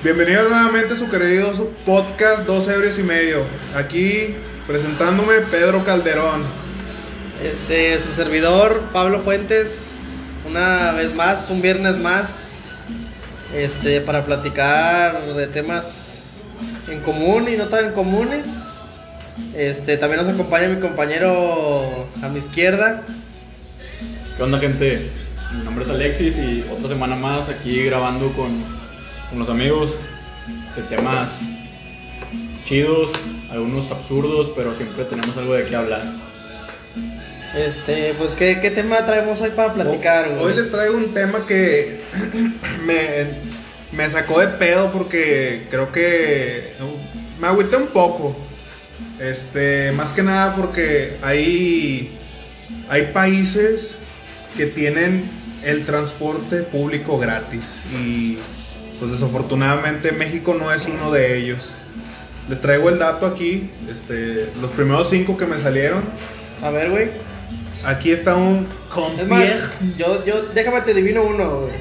Bienvenido nuevamente a su querido su podcast Dos Ebrios y Medio. Aquí presentándome Pedro Calderón. Este, su servidor, Pablo Puentes, una vez más, un viernes más, este, para platicar de temas en común y no tan comunes. Este, también nos acompaña mi compañero a mi izquierda. ¿Qué onda, gente? Mi nombre es Alexis y otra semana más aquí grabando con, con los amigos de temas chidos, algunos absurdos, pero siempre tenemos algo de qué hablar. Este, pues, ¿qué, qué tema traemos hoy para platicar, güey? Hoy les traigo un tema que me, me sacó de pedo porque creo que me agüité un poco. Este, más que nada porque hay, hay países que tienen el transporte público gratis y pues desafortunadamente México no es uno de ellos. Les traigo el dato aquí, este, los primeros cinco que me salieron. A ver, güey. Aquí está un compier. yo, yo, déjame te adivino uno, güey.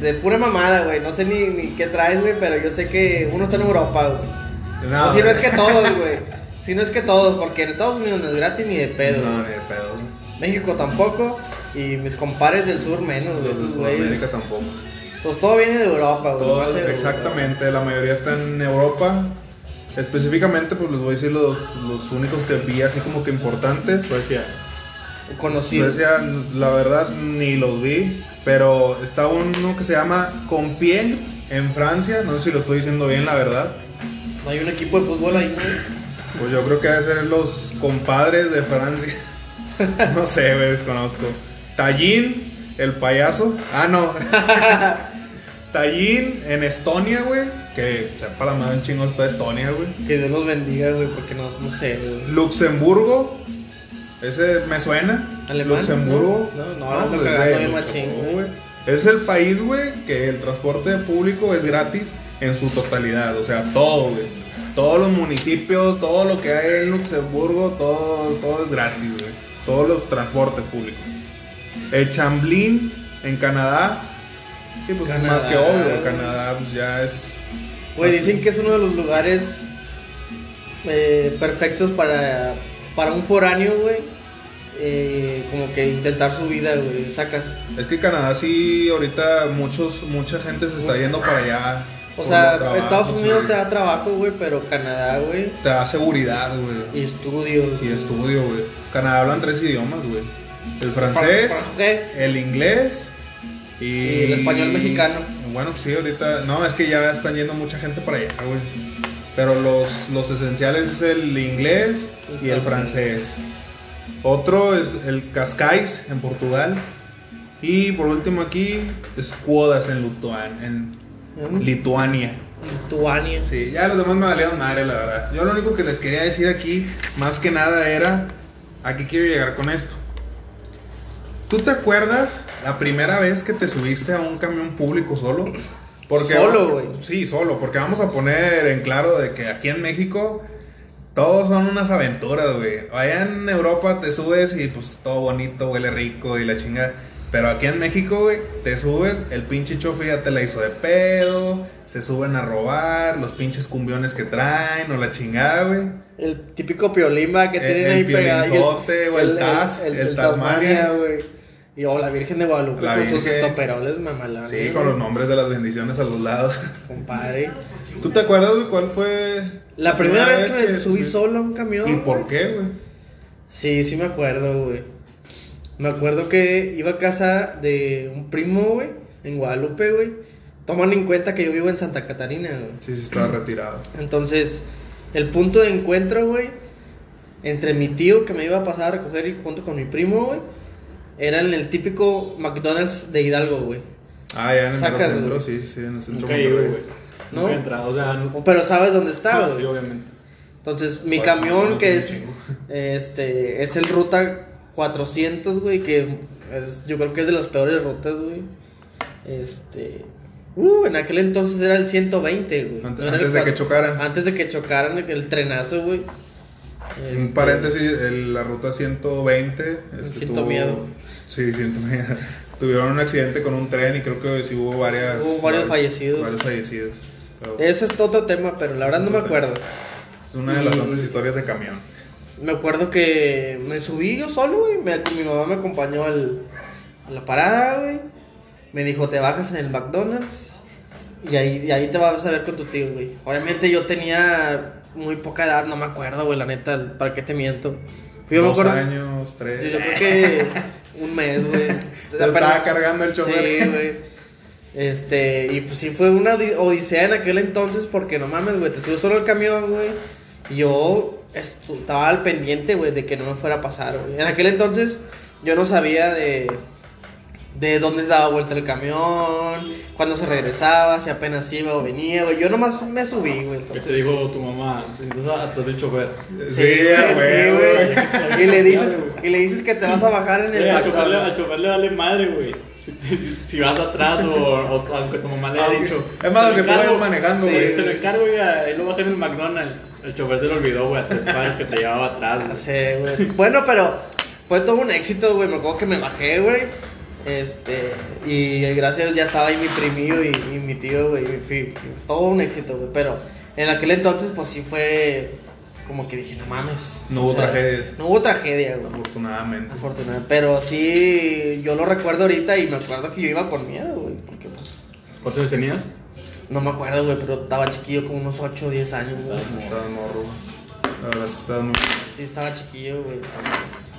De pura mamada, güey. No sé ni, ni qué traes, güey, pero yo sé que uno está en Europa, güey. No, o si no es que todos, güey. Si no es que todos, porque en Estados Unidos no es gratis ni de pedo. No, ni de pedo. México tampoco. Y mis compares del sur menos, güey. Los de. Sudamérica tampoco. Entonces todo viene de Europa, güey. Todo- exactamente, la mayoría está en Europa. Específicamente, pues les voy a decir los, los únicos que vi así como que importantes. Suecia. Conocidos. Suecia, la verdad, ni los vi. Pero está uno que se llama Compiègne en Francia. No sé si lo estoy diciendo bien, la verdad. No hay un equipo de fútbol ahí, güey. Pues yo creo que debe ser los compadres de Francia. No sé, güey, desconozco. Tallín, el payaso. Ah, no. Tallín en Estonia, güey. Que sepa la madre un chingo está Estonia, güey. Que Dios los bendiga, güey, porque no, no sé, güey. Luxemburgo. Ese me suena. ¿Alemán? Luxemburgo. No, no, no, ando pues, cagando machín, güey. Es el país, güey, que el transporte público es gratis en su totalidad. O sea, todo, güey. Todos los municipios, todo lo que hay en Luxemburgo, todo, todo es gratis, güey. Todos los transportes públicos. El Chamblin en Canadá. Sí, pues es más que obvio. Canadá, pues ya es. Güey, dicen que es uno de los lugares eh, perfectos para, para un foráneo, güey. eh, como que intentar su vida, güey. Sacas. Es que Canadá sí, ahorita muchos, mucha gente se está yendo para allá. O sea, Estados Unidos güey. te da trabajo, güey, pero Canadá, güey. Te da seguridad, güey. Y estudio. Y estudio, güey. Canadá hablan tres idiomas, güey. El francés, Francés. el inglés y... Y el español mexicano. Bueno, sí, ahorita... No, es que ya están yendo mucha gente para allá, güey. Pero los, los esenciales es el inglés y el francés. Otro es el Cascais en Portugal. Y por último aquí, Squadas en, Lutuan, en ¿Mm? Lituania. Lituania. Sí, ya los demás me valieron madre, la verdad. Yo lo único que les quería decir aquí, más que nada, era a qué quiero llegar con esto. ¿Tú te acuerdas la primera vez que te subiste a un camión público solo? Solo, güey. Sí, solo, porque vamos a poner en claro de que aquí en México todos son unas aventuras, güey. Allá en Europa te subes y pues todo bonito, huele rico y la chinga. Pero aquí en México, güey, te subes, el pinche chofe ya te la hizo de pedo, se suben a robar, los pinches cumbiones que traen o la chingada, güey. El típico piolimba que El- tienen el ahí pegado. o el Taz, el Tasmania. güey. Y o la Virgen de Guadalupe La con sus Virgen. estoperoles mamalones. Sí, con los nombres de las bendiciones a los lados. Compadre. ¿Tú te acuerdas, güey, cuál fue La primera vez que me subí solo a un camión. ¿Y por qué, güey? Sí, sí me acuerdo, güey. Me acuerdo que iba a casa de un primo, güey, en Guadalupe, güey. Toman en cuenta que yo vivo en Santa Catarina, güey. Sí, sí, estaba retirado. Entonces, el punto de encuentro, güey, entre mi tío que me iba a pasar a recoger y junto con mi primo, güey, era en el típico McDonald's de Hidalgo, güey. Ah, ya en el Sacas, centro, güey. sí, sí, en el centro. Nunca Monterrey. güey. ¿No? Nunca he entrado, o sea, no. Pero sabes dónde está, Ah, güey. sí, obviamente. Entonces, mi Pues, camión, no, que no es, este, es el ruta 400, güey, que es, yo creo que es de las peores rutas, güey. Este, uh, en aquel entonces era el 120, güey. No el antes de que chocaran. Antes de que chocaran el trenazo, güey. Un Este, paréntesis, el- la ruta 120. este, Siento miedo. Sí, siento. Tuvieron un accidente con un tren y creo que sí hubo varias. Hubo varios fallecidos. Varios fallecidos. Pero Ese es otro tema, pero la verdad no me acuerdo. es una de las tantas historias de camión. Me acuerdo que me subí yo solo, güey. me- Mi mamá me acompañó al, a la parada, güey. Me dijo, te bajas en el McDonald's. Y ahí, y ahí te vas a ver con tu tío, güey. Obviamente yo tenía muy poca edad, no me acuerdo, güey, la neta, ¿para qué te miento? Yo me Dos acuerdo- años, tres. Yo creo que un mes, güey. Estaba cargando el chofer. Sí, güey. Este, y pues sí fue una odi- odisea en aquel entonces porque no mames, güey, te subes solo al camión, güey. Y yo estaba al pendiente, güey, de que no me fuera a pasar, güey. En aquel entonces yo no sabía de de dónde daba vuelta el camión, cuándo se regresaba, si apenas iba o venía, güey. Yo nomás me subí, güey. ¿Qué entonces. te dijo tu mamá? Te sientas atrás del chofer. Sí, Sí, güey, sí. Y le dices, y le dices que te vas a bajar en el Güey, al, chofer le, McDonald's. al chofer le vale madre, güey. Si, si- si vas atrás o, o aunque tu mamá le haya dicho. es más, "Se lo que tú encargo". vayas manejando, Sí, güey. Se lo encargo, güey, ahí lo bajé en el McDonald's. El chofer se lo olvidó, güey, a tres cuadras que te llevaba atrás, güey. Sí, güey. Bueno, pero fue todo un éxito, güey. Me acuerdo que me bajé, güey. Este, y gracias a Dios ya estaba ahí mi primillo y, y mi tío, güey. Todo un éxito, güey. Pero en aquel entonces, pues sí fue como que dije, no mames. No hubo sea, tragedias. No hubo tragedia, güey. Afortunadamente. Afortunadamente. Pero sí, yo lo recuerdo ahorita y me acuerdo que yo iba con miedo, güey. Porque pues, ¿Cuántos años tenías? no me acuerdo, güey, pero estaba chiquillo, como unos 8 o 10 años, güey. Estabas morro. La verdad, sí estabas muy. Sí, estaba chiquillo, güey. Entonces.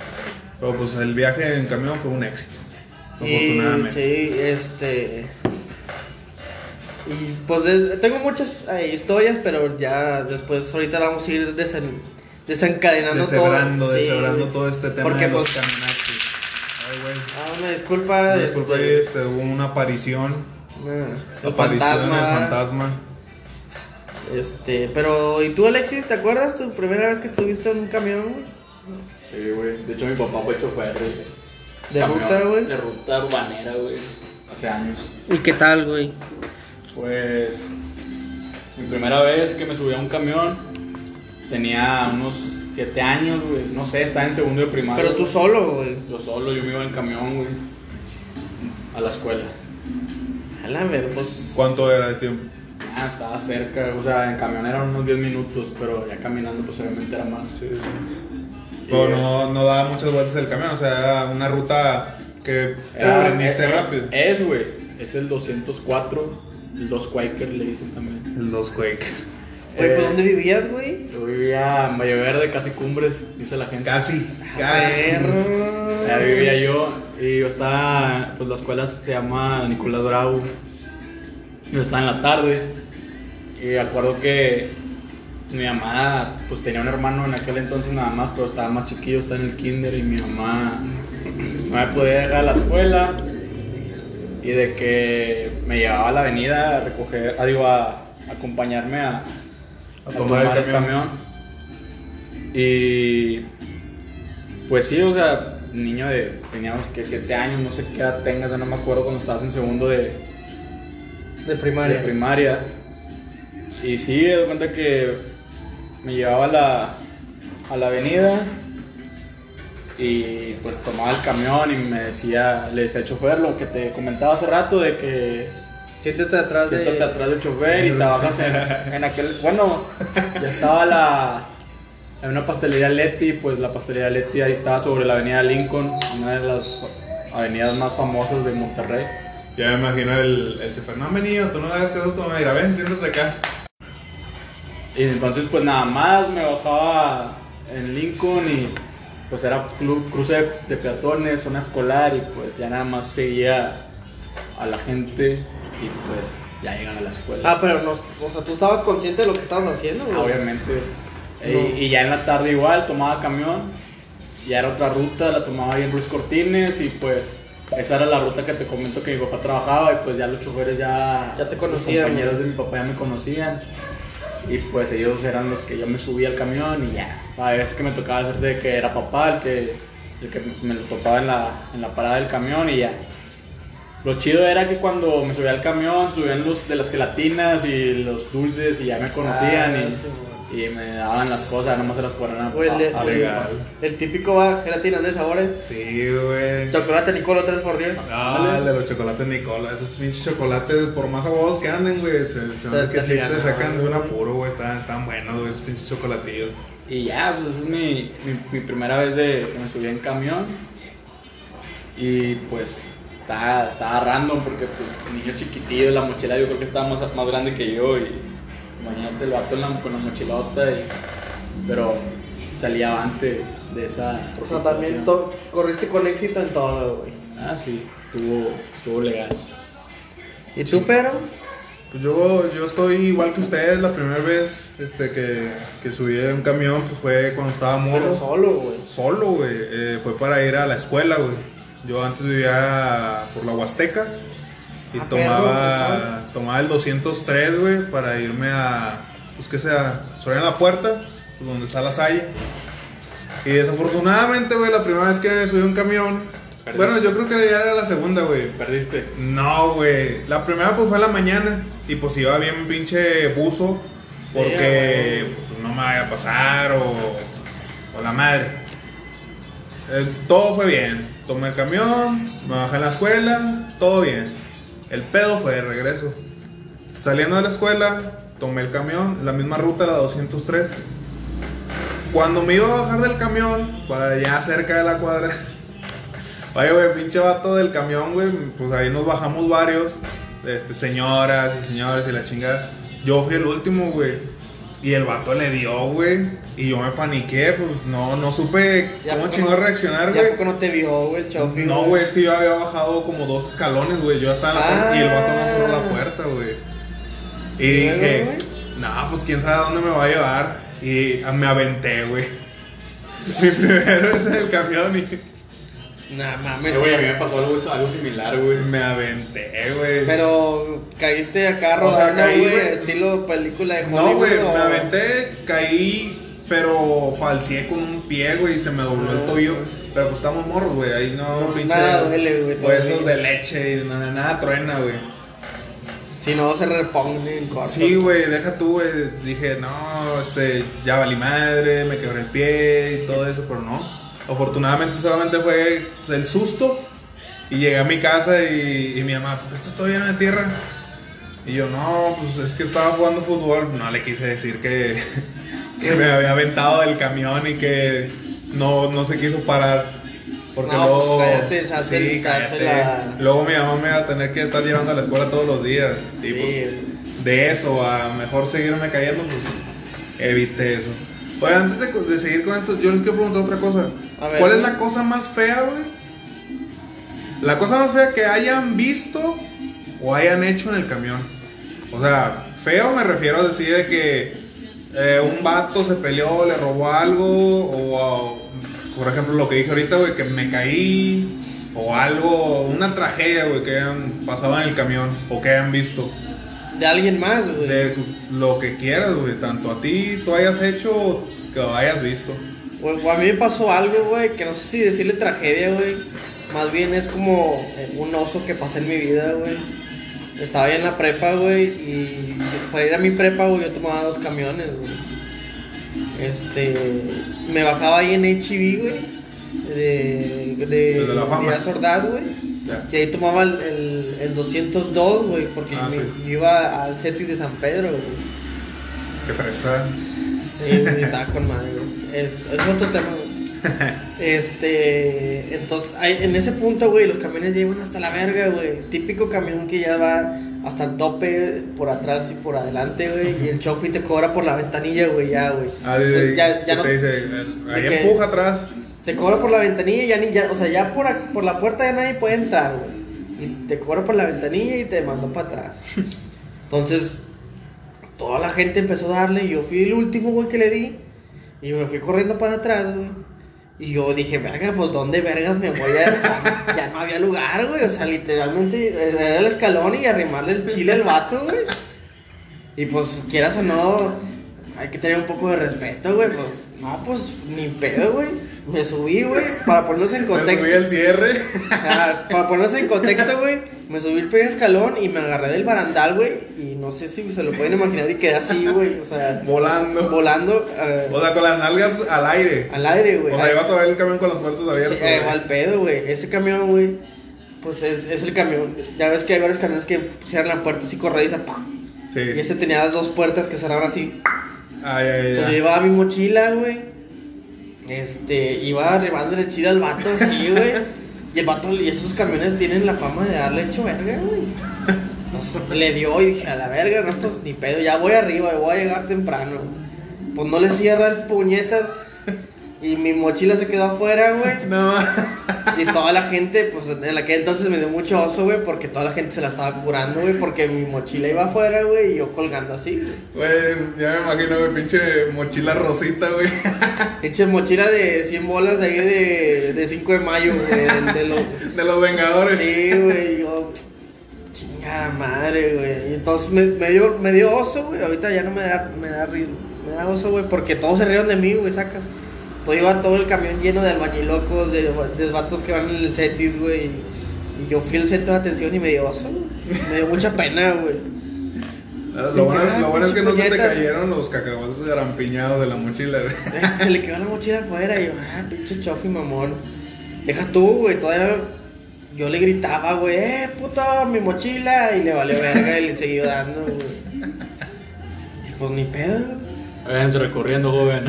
Pero pues el viaje en camión fue un éxito. Y, Afortunadamente. sí, este. Y pues es- tengo muchas eh, historias, pero ya después, ahorita vamos a ir desen- desencadenando Deshebrando, todo. Sí, deshebrando güey. todo este tema Porque, de los pues, caminantes. Ay, güey. Ah, una disculpa. Una Disculpa, este, este, hubo una aparición. una- aparición fantasma. del fantasma. Este, pero, ¿y tú, Alexis, te acuerdas tu primera vez que te subiste en un camión, güey? Sí, güey. De hecho, mi papá fue chofer de, De camión, ruta, güey. De ruta urbanera, güey. Hace años. ¿Y qué tal, güey? Pues mi primera vez que me subí a un camión tenía unos 7 años, güey. No sé, estaba en segundo de primaria. Pero tú güey. solo, güey. Yo solo, yo me iba en camión, güey. A la escuela. A la ver, pues. ¿Cuánto era de tiempo? Ah, estaba cerca, o sea, en camión eran unos 10 minutos, pero ya caminando pues obviamente era más. Sí, sí. Pero no, no daba muchas vueltas el camión, o sea, era una ruta que te Era- aprendiste eh, rápido. Es, güey. Es el 204, el 2 Quaker le dicen también. El 2 Quake. Oye, ¿por Eh, dónde vivías, güey? Yo vivía en Valle Verde, casi cumbres, dice la gente. Casi, casi. Perro. Allá vivía yo y yo estaba, pues la escuela se llama Nicolás Bravo. Yo estaba en la tarde y acuerdo que mi mamá, pues tenía un hermano en aquel entonces nada más, pero estaba más chiquillo, estaba en el kinder y mi mamá no me podía dejar a la escuela y de que me llevaba a la avenida a recoger, ah, digo, a, a acompañarme a, A tomar el camión. Y pues sí, o sea, niño de, teníamos que 7 años, no sé qué edad tengas, ya no me acuerdo cuando estabas en segundo de, De primaria. de primaria. Y sí, me doy cuenta que me llevaba a la, a la avenida y pues tomaba el camión y me decía, le decía al chofer lo que te comentaba hace rato de que Siéntate atrás siéntate de. atrás del chofer y te bajas en, en aquel, bueno, ya estaba la, en una pastelería Leti, pues la pastelería Leti ahí estaba sobre la avenida Lincoln, una de las avenidas más famosas de Monterrey. Ya me imagino el, el chofer, no han venido, tú no le hagas caso, tú me dirás, ven, siéntate acá. Y entonces pues nada más me bajaba en Lincoln y pues era clu- cruce de peatones, zona escolar y pues ya nada más seguía a la gente y pues ya llegan a la escuela. Ah, pero no, o sea, tú estabas consciente de lo que estabas haciendo, güey. Ah, obviamente. No. Y, y ya en la tarde igual tomaba camión, ya era otra ruta, la tomaba ahí en Ruiz Cortines y pues esa era la ruta que te comento que mi papá trabajaba y pues ya los choferes ya... Ya te conocían, Los compañeros güey. de mi papá ya me conocían y pues ellos eran los que yo me subía al camión y ya. A veces que me tocaba suerte de que era papá el que, el que me lo topaba en la, en la parada del camión y ya. Lo chido era que cuando me subía al camión subían los de las gelatinas y los dulces y ya me conocían Ah, y... güey. Y me daban las cosas, nomás se las cobraban a, Güey, le- a- a- legal. El típico va, gelatina de sabores. Sí, güey. Chocolate Nicolo 3 por 10 Ah, el de los chocolates Nicola. Esos pinches chocolates, por más aguados que anden, güey. Te- que te sí te sacan de un apuro, güey. Están tan buenos, güey, esos pinches chocolatillos. Y ya, pues esa es mi, mi, mi primera vez de que me subí en camión. Y pues estaba, estaba random porque pues niño chiquitillo, la mochila yo creo que estaba más, más grande que yo. Y imagínate el vato en la- con la mochilota. Y, pero salí avante de esa. O sea, también corriste con éxito en todo, güey. Ah, sí, estuvo, estuvo legal. ¿Y tú, pero? Pues yo, yo estoy igual que ustedes. La primera vez este, que, que subí en un camión pues fue cuando estaba morro. Pero solo, güey. Solo, güey. eh, fue para ir a la escuela, güey. Yo antes vivía por la Huasteca y Ah, tomaba, tomaba el 203, güey, para irme a, pues que sea, Soriana la Puerta, pues donde está la Salle. Y desafortunadamente, güey, la primera vez que subí un camión, Perdiste. bueno, yo creo que ya era la segunda, güey. Perdiste. No, güey. La primera pues fue en la mañana y pues iba bien pinche buzo porque pues, no me vaya a pasar o, o la madre. Eh, todo fue bien. Tomé el camión, me bajé en la escuela, todo bien. El pedo fue de regreso. Saliendo de la escuela, tomé el camión, la misma ruta, la 203. Cuando me iba a bajar del camión, para allá cerca de la cuadra, Oye, güey, pinche vato del camión, güey. Pues ahí nos bajamos varios. Este, señoras y señores y la chingada. Yo fui el último, güey. Y el vato le dio, güey. Y yo me paniqué, pues no, no supe cómo poco chingón no- reaccionar, güey. no te vio, güey, chofi. No, güey, es que yo había bajado como dos escalones, güey. Yo estaba en la puerta y el vato no cerró la puerta, güey. Y ¿Y luego, dije, no, pues quién sabe a dónde me va a llevar. Y ah, me aventé, güey. Mi primera vez en el camión y Nah, mames. Eh, güey, a mí me pasó algo, algo similar, güey. me aventé, güey. Pero caíste acá O sea, rodando, caí, güey, güey. estilo película de Hollywood. No, güey, o- me aventé, caí, pero falseé con un pie, güey, y se me dobló el tobillo. güey. Pero pues estamos morros, güey, ahí no, No, pinche. nada duele, güey, Huesos de leche y nada, nada truena, güey. Si no, se repone en corto. Sí, güey, deja tú, güey. Dije, no, este, ya valí madre, me quebré el pie y todo eso, pero no. Afortunadamente solamente fue pues, el susto. Y llegué a mi casa y, y mi mamá, ¿por qué esto está lleno de tierra? Y yo, no, pues es que estaba jugando fútbol. No le quise decir que, que me había aventado del camión y que no, no se quiso parar. Porque No, luego. pues, cállate, hace el- sí, cállate. la- Luego mi mamá me iba a tener que estar llevando a la escuela todos los días. Y Sí. pues, de eso a mejor seguirme cayendo, pues evité eso. Oye, antes de, de seguir con esto, yo les quiero preguntar otra cosa. A ver. ¿Cuál es la cosa más fea, güey? La cosa más fea que hayan visto o hayan hecho en el camión. O sea, feo me refiero a decir de que eh, un vato se peleó, le robó algo, o uh, por ejemplo lo que dije ahorita, güey, que me caí, o algo, una tragedia, güey, que hayan pasado en el camión, o que hayan visto. De alguien más, güey. De lo que quieras, güey, tanto a ti tú hayas hecho o que lo hayas visto. Güey, a mí me pasó algo, güey, que no sé si decirle tragedia, güey. Más bien es como eh, un oso que pasé en mi vida, güey. Estaba ya en la prepa, güey, y para ir a mi prepa, güey, yo tomaba dos camiones, güey. Este, me bajaba ahí en HB, güey, de, de, Desde la fama. Güey. Ya. Y ahí tomaba el, el, el 202, güey, porque Ah, me, sí. me iba al CETIS de San Pedro, güey. Qué fresa. Sí, güey, estaba con madre, güey. Es, es otro tema, güey. Este, entonces, en ese punto, güey, los camiones ya iban hasta la verga, güey. Típico camión que ya va hasta el tope, por atrás y por adelante, güey. Y el chofer te cobra por la ventanilla, güey, ya, güey. Ah, Entonces, ya, ya no, te dice, ahí empuja atrás. te cobra por la ventanilla y ya ni, ya, o sea, ya por, por la puerta ya nadie puede entrar, güey. Y te cobra por la ventanilla y te mandó para atrás. Entonces, toda la gente empezó a darle y yo fui el último, güey, que le di. Y me fui corriendo para atrás, güey. Y yo dije, verga, pues ¿dónde vergas me voy a...? ya no había lugar, güey. O sea, literalmente era el escalón y arrimarle el chile al vato, güey. Y pues, quieras o no, hay que tener un poco de respeto, güey. Pues No, pues ni pedo, güey. Me subí, güey, para ponernos en Me contexto. subí el cierre. Ah, para ponernos en contexto, güey, me subí el primer escalón y me agarré del barandal, güey, y no sé si se lo pueden imaginar y quedé así, güey, o sea, Volando. volando eh, O sea, con las nalgas al aire. al aire, güey. O sea, iba todavía el camión con las puertas Sí, abiertas. eh, güey. al pedo, güey. Ese camión, güey, pues es, es el camión. Ya ves que hay varios camiones que cierran la puerta así corrediza. Sí. Y ese tenía las dos puertas que cerraban así. Ay, Entonces yo llevaba mi mochila, güey. Este, iba arribándole chido al vato así, güey. Y el vato, y esos camiones tienen la fama de darle hecho verga, güey. Entonces le dio y dije, a la verga, no, pues ni pedo, ya voy arriba, voy a llegar temprano. Pues no le cierra el puñetas. Y mi mochila se quedó afuera, güey. No, Y toda la gente, pues en la que entonces me dio mucho oso, güey, porque toda la gente se la estaba curando, güey, porque mi mochila iba afuera, güey, y yo colgando así, güey. ya me imagino, güey, pinche mochila rosita, güey. Eche mochila de 100 bolas de ahí de, de 5 de mayo, güey. De los, De los Vengadores. sí, güey. Yo, chingada madre, güey. Y entonces me, me, dio, me dio oso, güey. Ahorita ya no me da, me da, me da oso, güey. Porque todos se rieron de mí, güey, sacas. Todo iba todo el camión lleno de albañilocos, de, de vatos que van en el setis, güey. Y yo fui el centro de atención y me dio oso. Me dio mucha pena, güey. Lo bueno, Ah, lo bueno es que no se te cayeron los cacahuates garampiñados de la mochila, güey. Se le quedó la mochila afuera y yo, ah, pinche chofi, mamón. Deja tú, güey, todavía yo le gritaba, güey, eh, puto, mi mochila. Y le valió verga y le siguió dando, güey. Y pues ni pedo. Váyanse recorriendo, joven.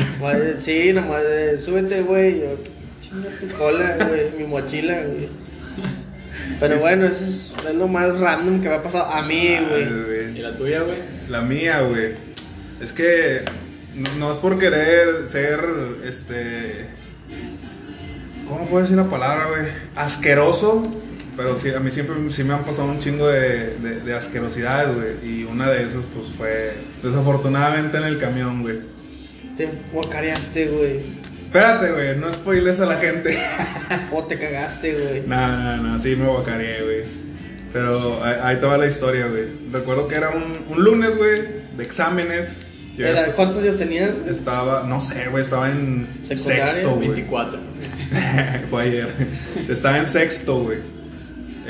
Sí, nomás, eh, súbete, güey. chinga tu cola, güey, mi mochila, güey. Pero bueno, eso es, es lo más random que me ha pasado a mí, güey. ¿Y la tuya, güey? La mía, güey. Es que no, no es por querer ser, este... ¿Cómo puedo decir la palabra, güey? Asqueroso. Pero sí, a mí siempre sí me han pasado un chingo de, de, de asquerosidades, güey. Y una de esas, pues, fue desafortunadamente en el camión, güey. Te guacareaste, güey. Espérate, güey, no spoiles a la gente. O te cagaste, güey. No, no, no, sí me guacareé, güey. Pero ahí, ahí te va la historia, güey. Recuerdo que era un, un lunes, güey, de exámenes. Era- ¿Cuántos años tenías? estaba, no sé, güey, estaba en Secundaria, sexto, güey. 24. Fue ayer. Estaba en sexto, güey.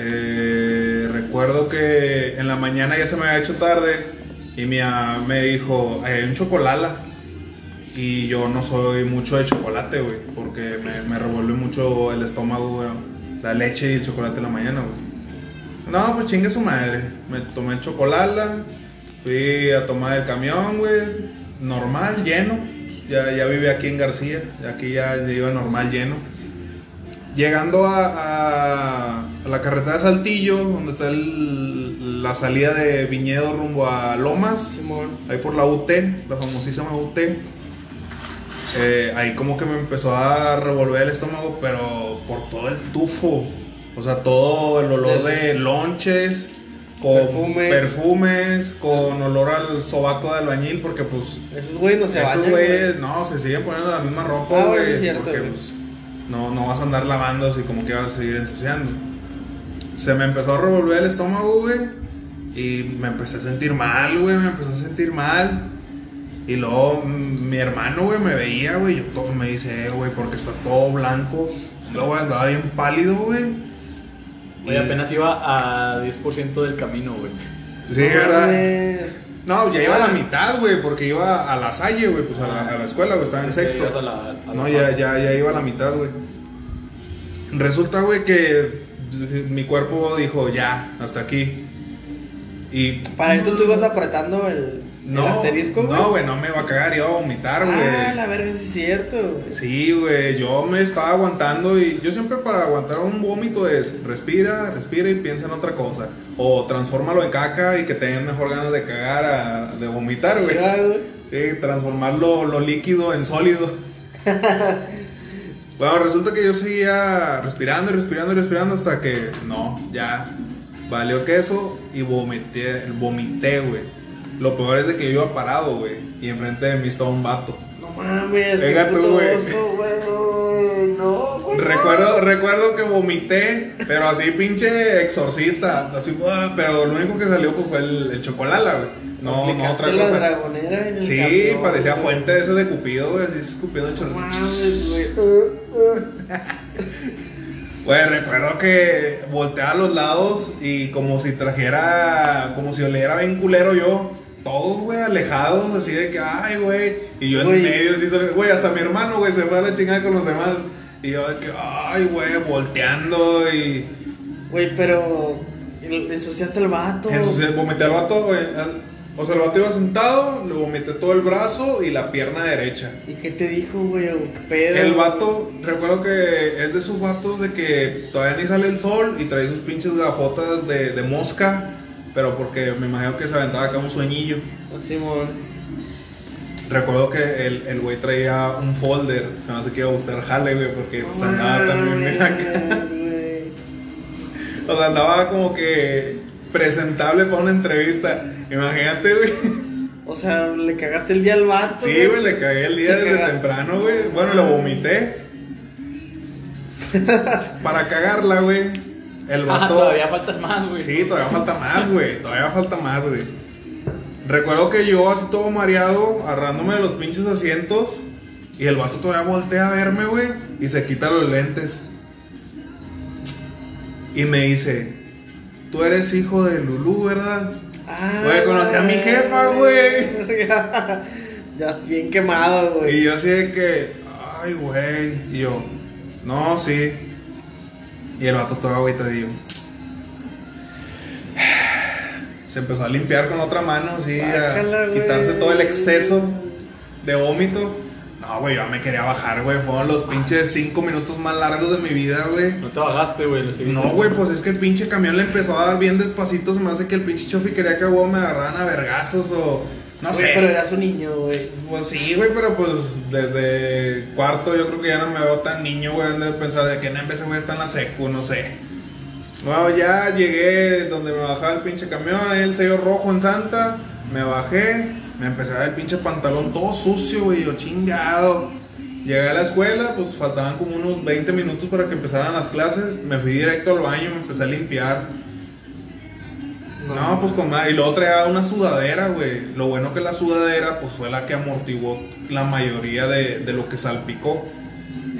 Eh, recuerdo que en la mañana ya se me había hecho tarde y mi mamá me dijo, "Ay, hay un chocolala. Y yo no soy mucho de chocolate, güey, porque me, me revuelve mucho el estómago, güey. La leche y el chocolate en la mañana, güey. No, pues chingue su madre. Me tomé el chocolala, fui a tomar el camión, güey. Normal, lleno. Ya, ya aquí en García, aquí ya iba normal, lleno. Llegando a la carretera de Saltillo, donde está el- la salida de Viñedo rumbo a Lomas, Simón. ahí por la UT, la famosísima UT. eh, ahí como que me empezó a revolver el estómago, pero por todo el tufo. O sea, todo el olor de lonches, con Perfumes. perfumes, con olor al sobaco de albañil, porque pues Esos güeyes no se esos güeyes, güey. no, se siguen poniendo la misma Ah, ropa, bueno, güey. cierto, porque pues, no, no vas a andar lavando así como que vas a seguir ensuciando. Se me empezó a revolver el estómago, güey. Y me empecé a sentir mal, güey. Me empecé a sentir mal. Y luego mi hermano, güey, me veía, güey. Yo todo me dice, eh, güey, porque estás todo blanco. Luego andaba bien pálido, güey. Y- apenas iba a 10% del camino, güey. Sí, No ¿verdad? No, ya iba a la mitad, güey, porque iba a la Salle, güey, pues a la, a la escuela, güey, estaba en sexto. ibas a la- a la No, ya, ya, ya iba a la mitad, güey. Resulta, güey, que mi cuerpo dijo, ya, hasta aquí. Y Para esto tú ibas apretando el, el no, asterisco, güey. no, güey, no me iba a cagar, iba a vomitar, güey. Ah, la verga, sí es cierto, güey. Sí, güey, yo me estaba aguantando y yo siempre para aguantar un vómito es respira, respira y piensa en otra cosa. O transfórmalo en caca y que tengas mejor ganas de cagar, a- de vomitar, va, güey. Sí, transformar lo, lo líquido en sólido. bueno, resulta que yo seguía respirando y respirando y respirando hasta que no, ya valió queso y vomité, vomité, güey. Lo peor es de que yo iba parado, güey, y enfrente de mí estaba un vato. No mames, Venga tú, güey. No, güey. no. Recuerdo, recuerdo que vomité, pero así pinche exorcista, así, ah, pero lo único que salió pues fue el, el chocolala, güey. No, no otra la cosa. dragonera en el Sí, parecía güey. fuente ese de Cupido, güey, así escupiendo el No chorro. mames, güey. Güey, recuerdo que volteaba a los lados y como si trajera, como si oliera bien culero yo. Todos, güey, alejados, así de que, ay, güey. Y yo en Güey. medio, así, solo- güey, hasta mi hermano, güey, se fue a la chingada con los demás. Y yo de que, ay, güey, volteando y... Güey, pero ensuciaste el vato. Entonces vomité al vato, güey. O sea, el vato iba sentado, le vomité todo el brazo y la pierna derecha. ¿Y qué te dijo, güey? ¿Qué pedo? El vato, recuerdo que es de esos vatos de que todavía ni sale el sol y trae sus pinches gafotas de, de mosca, pero porque me imagino que se aventaba acá un sueñillo. Ah, Simón. Recuerdo que el el güey traía un folder, se me hace que iba a buscar jale, güey, porque pues andaba también bien acá. O sea, andaba como que presentable para una entrevista. Imagínate, güey. O sea, le cagaste el día al vato. Sí, güey, le cagué el día desde temprano, güey. Bueno, lo vomité. Para cagarla, güey. El Ah, vato. todavía faltan más, güey. Sí, todavía falta más, güey. Todavía falta más, güey. Recuerdo que yo así todo mareado, agarrándome de los pinches asientos. Y el vato todavía voltea a verme, güey. Y se quita los lentes. Y me dice, tú eres hijo de Lulú, ¿verdad? Ah, Güey, conocí a mi jefa, güey. ya, ya bien quemado, Y güey. yo así de que, ay, güey. Y yo, no, sí. Y el vato todo agüitadillo. Se empezó a limpiar con otra mano, así, a güey. quitarse todo el exceso de vómito. No, güey, yo me quería bajar, güey. Fueron los pinches cinco minutos más largos de mi vida, güey. No te bajaste, güey. No, güey, pues es que el pinche camión le empezó a dar bien despacito. Se me hace que el pinche chofi quería que huevo me agarraran a vergazos o. No Güey, sé. Pero eras un niño, güey. Pues sí, güey, pero pues desde cuarto yo creo que ya no me veo tan niño, güey, de pensar de que en vez güey está en la secu, no sé. Bueno, ya llegué donde me bajaba el pinche camión, ahí el sello rojo en Santa, me bajé, me empecé a ver el pinche pantalón todo sucio, güey, yo chingado. Llegué a la escuela, pues faltaban como unos 20 minutos para que empezaran las clases, me fui directo al baño, me empecé a limpiar. No, pues con madre. Y luego traía una sudadera, güey. Lo bueno que la sudadera, pues fue la que amortiguó la mayoría de, de lo que salpicó.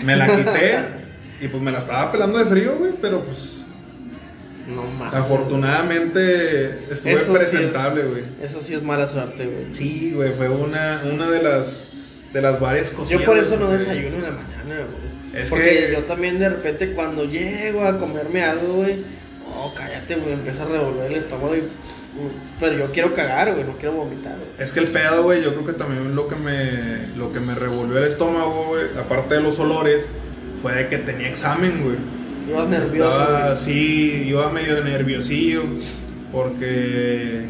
Me la quité y pues me la estaba pelando de frío, güey. Pero pues No mames. afortunadamente estuve Eso sí presentable, es- güey. Eso sí es mala suerte, güey. Sí, güey, fue una, una de las de las varias cosillas. Yo por eso no desayuno en la mañana, güey. Es Porque que- yo también de repente cuando llego a comerme algo, güey, no, cállate, güey, empieza a revolver el estómago y... Pero yo quiero cagar, güey, no quiero vomitar, güey. Es que el pedo, güey, yo creo que también lo que me lo que me revolvió el estómago, güey, aparte de los olores, fue de que tenía examen, güey. Ibas nervioso, Estaba, sí, iba medio nerviosillo. Porque,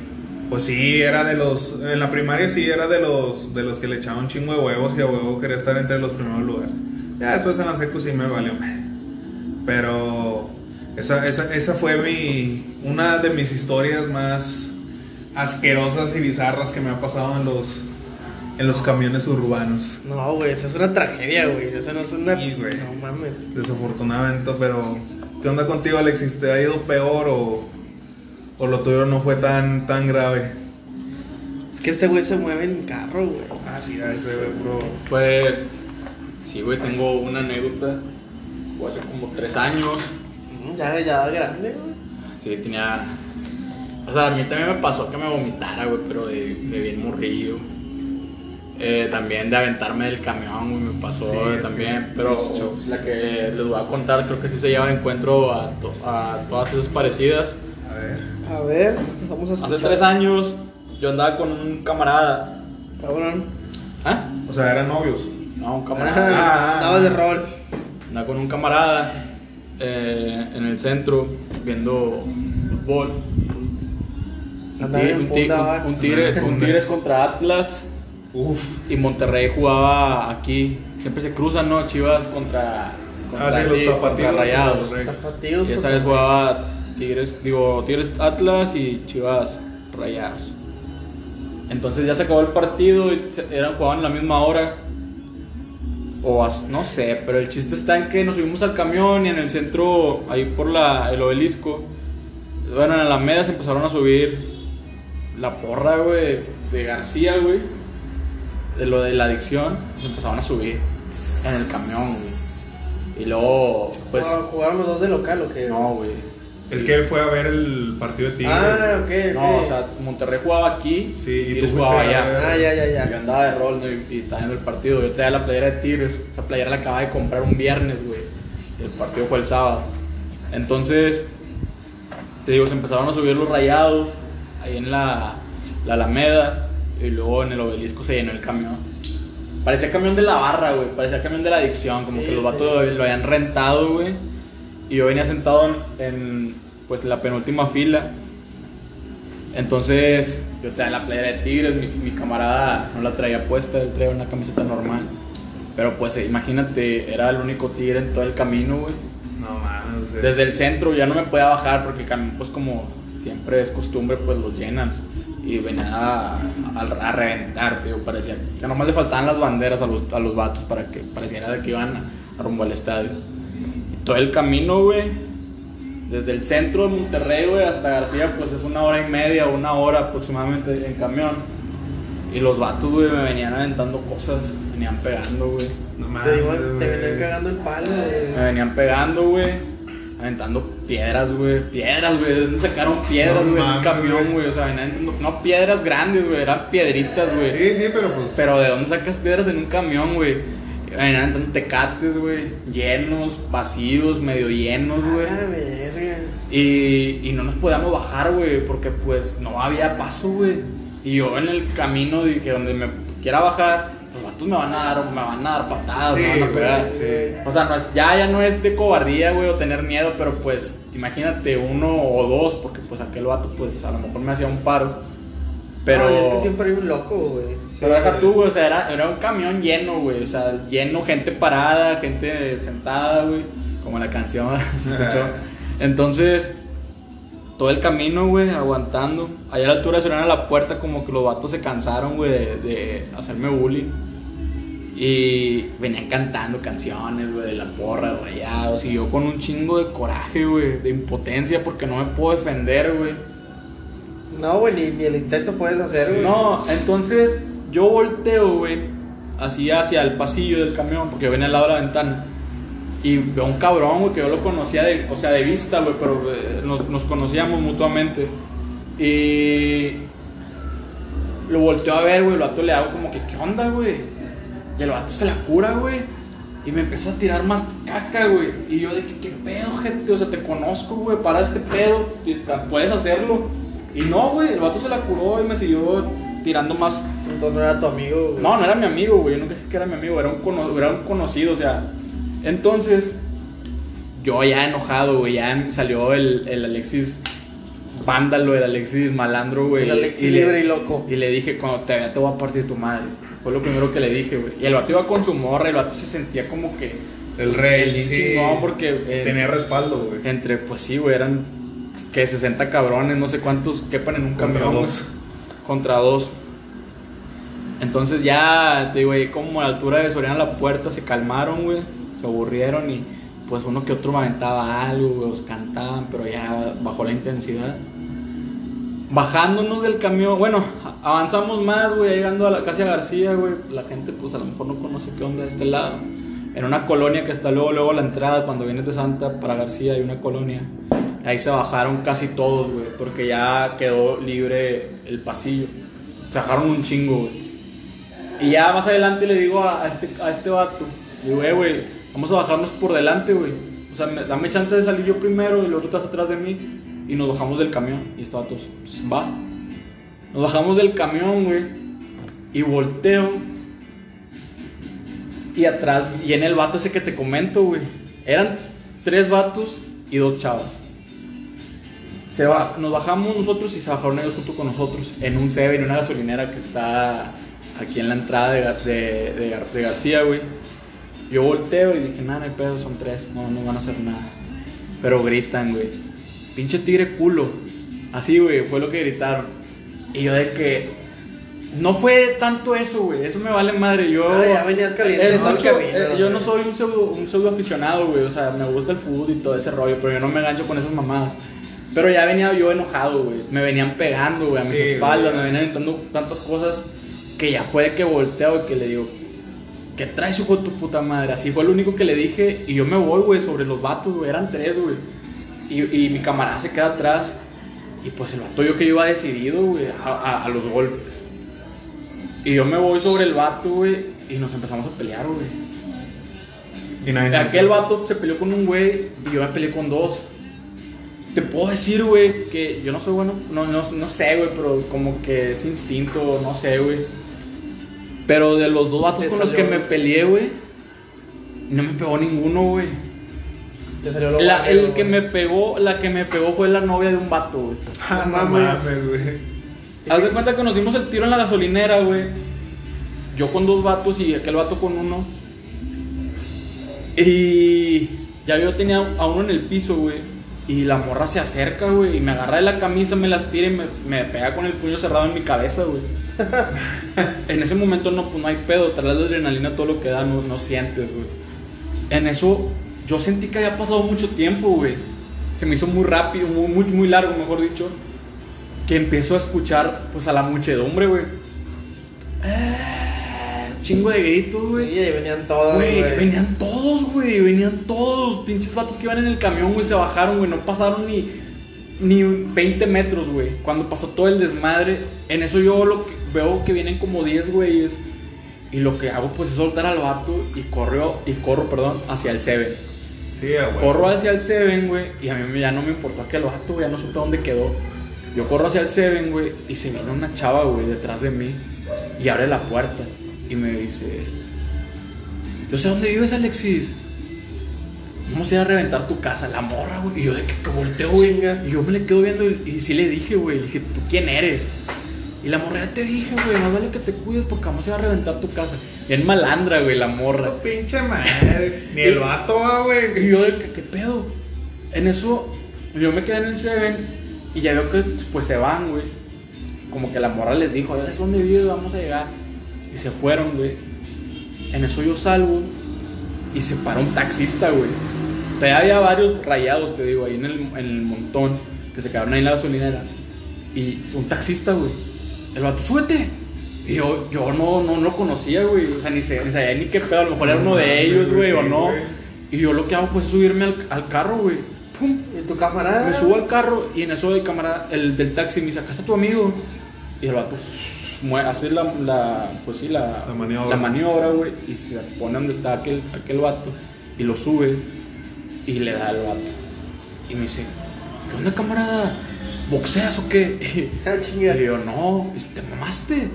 pues sí, era de los. En la primaria sí era de los de los que le echaban un chingo de huevos y a huevo quería estar entre los primeros lugares. Ya después en la secu sí me valió. Pero esa, esa, esa fue mi. Una de mis historias más asquerosas y bizarras que me ha pasado en los. En los camiones urbanos. No, güey, esa es una tragedia, güey. Esa no es una... Sí, güey. No mames. Desafortunadamente, pero ¿qué onda contigo, Alexis? ¿Te ha ido peor o, o lo tuyo no fue tan, tan grave? Es que este güey se mueve en carro, güey. Ah, sí, a ese, güey, bro. Pues, sí, güey, tengo una anécdota. Fue hace como tres años. Ya, ya grande, güey. Sí, tenía. O sea, a mí también me pasó que me vomitara, güey, pero de, de bien morrillo. Eh, también de aventarme del camión, güey, me pasó Sí, también. que Pero la que les voy a contar, creo que sí se lleva de encuentro a, to- a todas esas parecidas. A ver. A ver, vamos a escuchar. Hace tres años yo andaba con un camarada. Cabrón. ¿Ah? O sea, eran novios. No, un Ah, camarada. Ah, Andabas de rol. Andaba con un camarada eh, en el centro viendo fútbol. Un Andaba tigre- un, tigre, un tigre- un Tigres contra Atlas Uf. y Monterrey jugaba aquí. Siempre se cruzan, ¿no? Chivas contra, contra, Ah, sí, los tapatíos. contra Rayados. los. Tapatíos Y esa vez jugaba Tigres, digo, Tigres Atlas y Chivas Rayados. Entonces ya se acabó el partido y eran, jugaban a la misma hora. O as- no sé, pero el chiste está en que nos subimos al camión y en el centro, ahí por la, el obelisco, bueno, en Alameda se empezaron a subir la porra, güey, de García, güey, de lo de la adicción, se empezaron a subir en el camión, güey. Y luego, pues, ¿Jugaron los dos de local o qué? no, güey. Es que él fue a ver el partido de Tigres. Ah, ok. No, o sea, Monterrey jugaba aquí Sí, y tú jugaba allá. Ah, ya, ya, Yo ya. andaba de rol ¿no? y, y estaba viendo el partido. Yo traía la playera de Tigres. Esa playera la acababa de comprar un viernes, güey. El partido fue el sábado. Entonces, te digo, se empezaron a subir los rayados ahí en la, la Alameda. Y luego en el obelisco se llenó el camión. Parecía camión de la barra, güey. Parecía camión de la adicción. Como Sí, que los sí. vatos lo habían rentado, güey. Y yo venía sentado en, en, pues, la penúltima fila. Entonces, yo traía la playera de Tigres, mi, mi camarada no la traía puesta, él traía una camiseta normal. Pero pues eh, imagínate, era el único tigre en todo el camino, güey. No mames. Desde el centro ya no me podía bajar porque el camión, pues como siempre es costumbre, pues los llenan. Y venía a, a, a reventar, tío. Parecía que nomás le faltaban las banderas a los, a los vatos para que pareciera de que iban a, a rumbo al estadio. Y todo el camino, güey, desde el centro de Monterrey, güey, hasta García, pues es una hora y media, una hora aproximadamente en camión. Y los vatos, güey, me venían aventando cosas, venían pegando, güey. No Te, mames. digo, te venían cagando el palo, Me güey. venían pegando, güey. Aventando piedras, güey. Piedras, güey. ¿De dónde sacaron piedras, No güey? en un camión, güey. güey. O sea, venían aventando- no piedras grandes, güey. Eran piedritas, güey. Sí, sí, pero pues. Pero ¿de dónde sacas piedras en un camión, güey? Venían aventando tecates, güey. Llenos, vacíos, medio llenos, güey. Ah, verga. Y, y no nos podíamos bajar, güey, porque pues no había paso, güey. Y yo en el camino dije, donde me quiera bajar, vatos me van a dar, me van a dar patadas, Sí, me van a güey, pegar. sí. O sea, no es, ya, ya no es de cobardía, güey, o tener miedo, pero pues imagínate uno o dos, porque pues aquel vato pues a lo mejor me hacía un paro. Pero... No, es que siempre hay un loco, güey. Pero deja tú, güey, o sea, era, era un camión lleno, güey, o sea, lleno, gente parada, gente sentada, güey, como la canción se escuchó. Entonces, todo el camino, güey, aguantando. Allá a la altura se a la puerta, como que los vatos se cansaron, güey, de, de hacerme bullying. Y venían cantando canciones, güey, de la porra, de rayados. Y yo con un chingo de coraje, güey, de impotencia, porque no me puedo defender, güey. No, güey, ni, ni el intento puedes hacer, güey. No, entonces yo volteo, güey, así hacia el pasillo del camión, porque yo venía al lado de la ventana. Y veo un cabrón, güey, que yo lo conocía de, o sea, de vista, güey, pero eh, nos, nos conocíamos mutuamente. Y lo volteo a ver, güey, el vato le hago como que, ¿qué onda, güey? Y el vato se la cura, güey. Y me empieza a tirar más caca, güey. Y yo de que, ¿qué pedo, gente? O sea, te conozco, güey, para este pedo, puedes hacerlo. Y no, güey, el vato se la curó y me siguió tirando más Entonces no era tu amigo, güey. no, no era mi amigo, güey. Yo nunca dije que era mi amigo, era un, cono- era un conocido, o sea. Entonces, yo ya enojado, güey, ya salió el, el Alexis vándalo, el Alexis malandro, güey. El Alexis y le- libre y loco. Y le dije, cuando te vea, te voy a partir tu madre. Fue lo primero que le dije, güey. Y el vato iba con su morra, el vato se sentía como que. El rey, El sí. chingón, porque. eh, Tenía respaldo, güey. entre, pues sí, güey, eran que 60 cabrones, no sé cuántos quepan en un Contra camión. dos. Contra dos. Entonces ya, te digo, ahí como a la altura de Soriana la puerta se calmaron, güey. Se aburrieron y pues uno que otro aventaba algo, güey, os cantaban, pero ya bajó la intensidad. Bajándonos del camión, bueno, avanzamos más, güey, llegando a la casa García, güey. La gente, pues a lo mejor no conoce qué onda de este lado. En una colonia que está luego, luego a la entrada, cuando vienes de Santa para García, hay una colonia. Ahí se bajaron casi todos, güey, porque ya quedó libre el pasillo. Se bajaron un chingo, güey. Y ya más adelante le digo a, a este, a este vato, le digo, eh, güey, vamos a bajarnos por delante, güey. O sea, me- dame chance de salir yo primero y luego tú estás atrás de mí. Y nos bajamos del camión. Y este vato, pues, va. Nos bajamos del camión, güey. Y volteo. Y atrás viene el vato ese que te comento, güey. Eran tres vatos y dos chavas. Se va, nos bajamos nosotros y se bajaron ellos junto con nosotros en un Seven, en una gasolinera que está aquí en la entrada de, de- de García, güey. Yo volteo y dije, nada, no hay pedo, son tres, no, no van a hacer nada. Pero gritan, güey. Pinche tigre culo. Así, güey, fue lo que gritaron. Y yo de que... No fue tanto eso, güey. Eso me vale madre. Yo... Ah, ya venías caliente el mucho- camino, eh, yo no soy un pseudo, un pseudo aficionado, güey. O sea, me gusta el fútbol y todo ese rollo, pero yo no me engancho con esas mamadas. Pero ya venía yo enojado, güey. Me venían pegando, güey, a mis Sí, espaldas, güey. me venían aventando tantas cosas que ya fue de que volteo y que le digo, ¿qué traes, hijo de tu puta madre? Así fue lo único que le dije y yo me voy, güey, sobre los vatos, güey. Eran tres, güey. Y, y mi camarada se queda atrás y pues el vato yo que iba decidido, güey, a, a- a los golpes. Y yo me voy sobre el vato, güey, y nos empezamos a pelear, güey. Y nadie se Aquel vato se peleó con un güey y yo me peleé con dos. Te puedo decir, güey, que yo no soy bueno, no, no, no sé, güey, pero como que es instinto, no sé, güey. Pero de los dos vatos con los que me peleé, güey, no me pegó ninguno, güey. Te salió lo La, barrio, el que me pegó, la que me pegó fue la novia de un vato, güey. Ah, no Mames. mames, güey. Haz de cuenta que nos dimos el tiro en la gasolinera, güey. Yo con dos vatos y aquel vato con uno. Y ya yo tenía a uno en el piso, güey. Y la morra se acerca, güey. Y me agarra de la camisa, me las tira y me, me pega con el puño cerrado en mi cabeza, güey. en ese momento no, pues no hay pedo. Traes la adrenalina, todo lo que da, no, no sientes, güey. En eso yo sentí que había pasado mucho tiempo, güey. Se me hizo muy rápido, muy, muy, muy largo, mejor dicho que empiezo a escuchar pues a la muchedumbre, güey. Eh, chingo de gritos, Y güey. ahí venían todas, Güey, venían todos, güey, venían todos. Pinches vatos que iban en el camión, güey, se bajaron, güey, no pasaron ni, ni 20 metros, güey. Cuando pasó todo el desmadre, en eso yo lo que, veo que vienen como 10 güeyes. Y lo que hago pues es soltar al vato y corro, y corro, perdón, hacia el Seven. Sí, güey. Corro hacia el Seven, güey, y a mí ya no me importó aquel vato, güey, ya no supe dónde quedó. Yo corro hacia el Seven, güey, y se viene una chava, güey, detrás de mí, y abre la puerta, y me dice, yo sé dónde vives, Alexis. Vamos a ir a reventar tu casa, la morra, güey. Y yo de que, que volteo, güey. Y yo me le quedo viendo y, y sí le dije, güey. Le dije, ¿tú quién eres? Y la morra, ya te dije, güey, más vale que te cuides porque vamos a ir a reventar tu casa. Bien malandra, güey, la morra. Su pinche madre. Ni el vato va, güey. Y yo, que, ¿qué pedo? En eso, yo me quedé en el Seven y ya veo que pues se van, güey. Como que la morra les dijo, ya es donde vives, vamos a llegar. Y se fueron, güey. En eso yo salgo y se para un taxista, güey. Todavía había varios rayados, te digo, ahí en el, en el montón, que se quedaron ahí en la gasolinera. Y un taxista, güey. El vato, súbete. Y yo, yo no, no lo conocía, güey. O sea, ni, sé, ni sabía ni qué pedo. A lo mejor era uno de ellos, güey, o Sí, no. güey. Y yo lo que hago, pues, es subirme al, al carro, güey. Pum. ¿Y tu camarada? Me subo al carro y en eso el camarada, el del taxi, me dice, acá está tu amigo. Y el vato mue- hace la, la, pues sí, la, La maniobra. la maniobra, güey, y se pone donde está aquel, aquel vato y lo sube y le da al vato. Y me dice, ¿qué onda, camarada? ¿Boxeas o qué? Ah. Y yo, no, pues, te mamaste.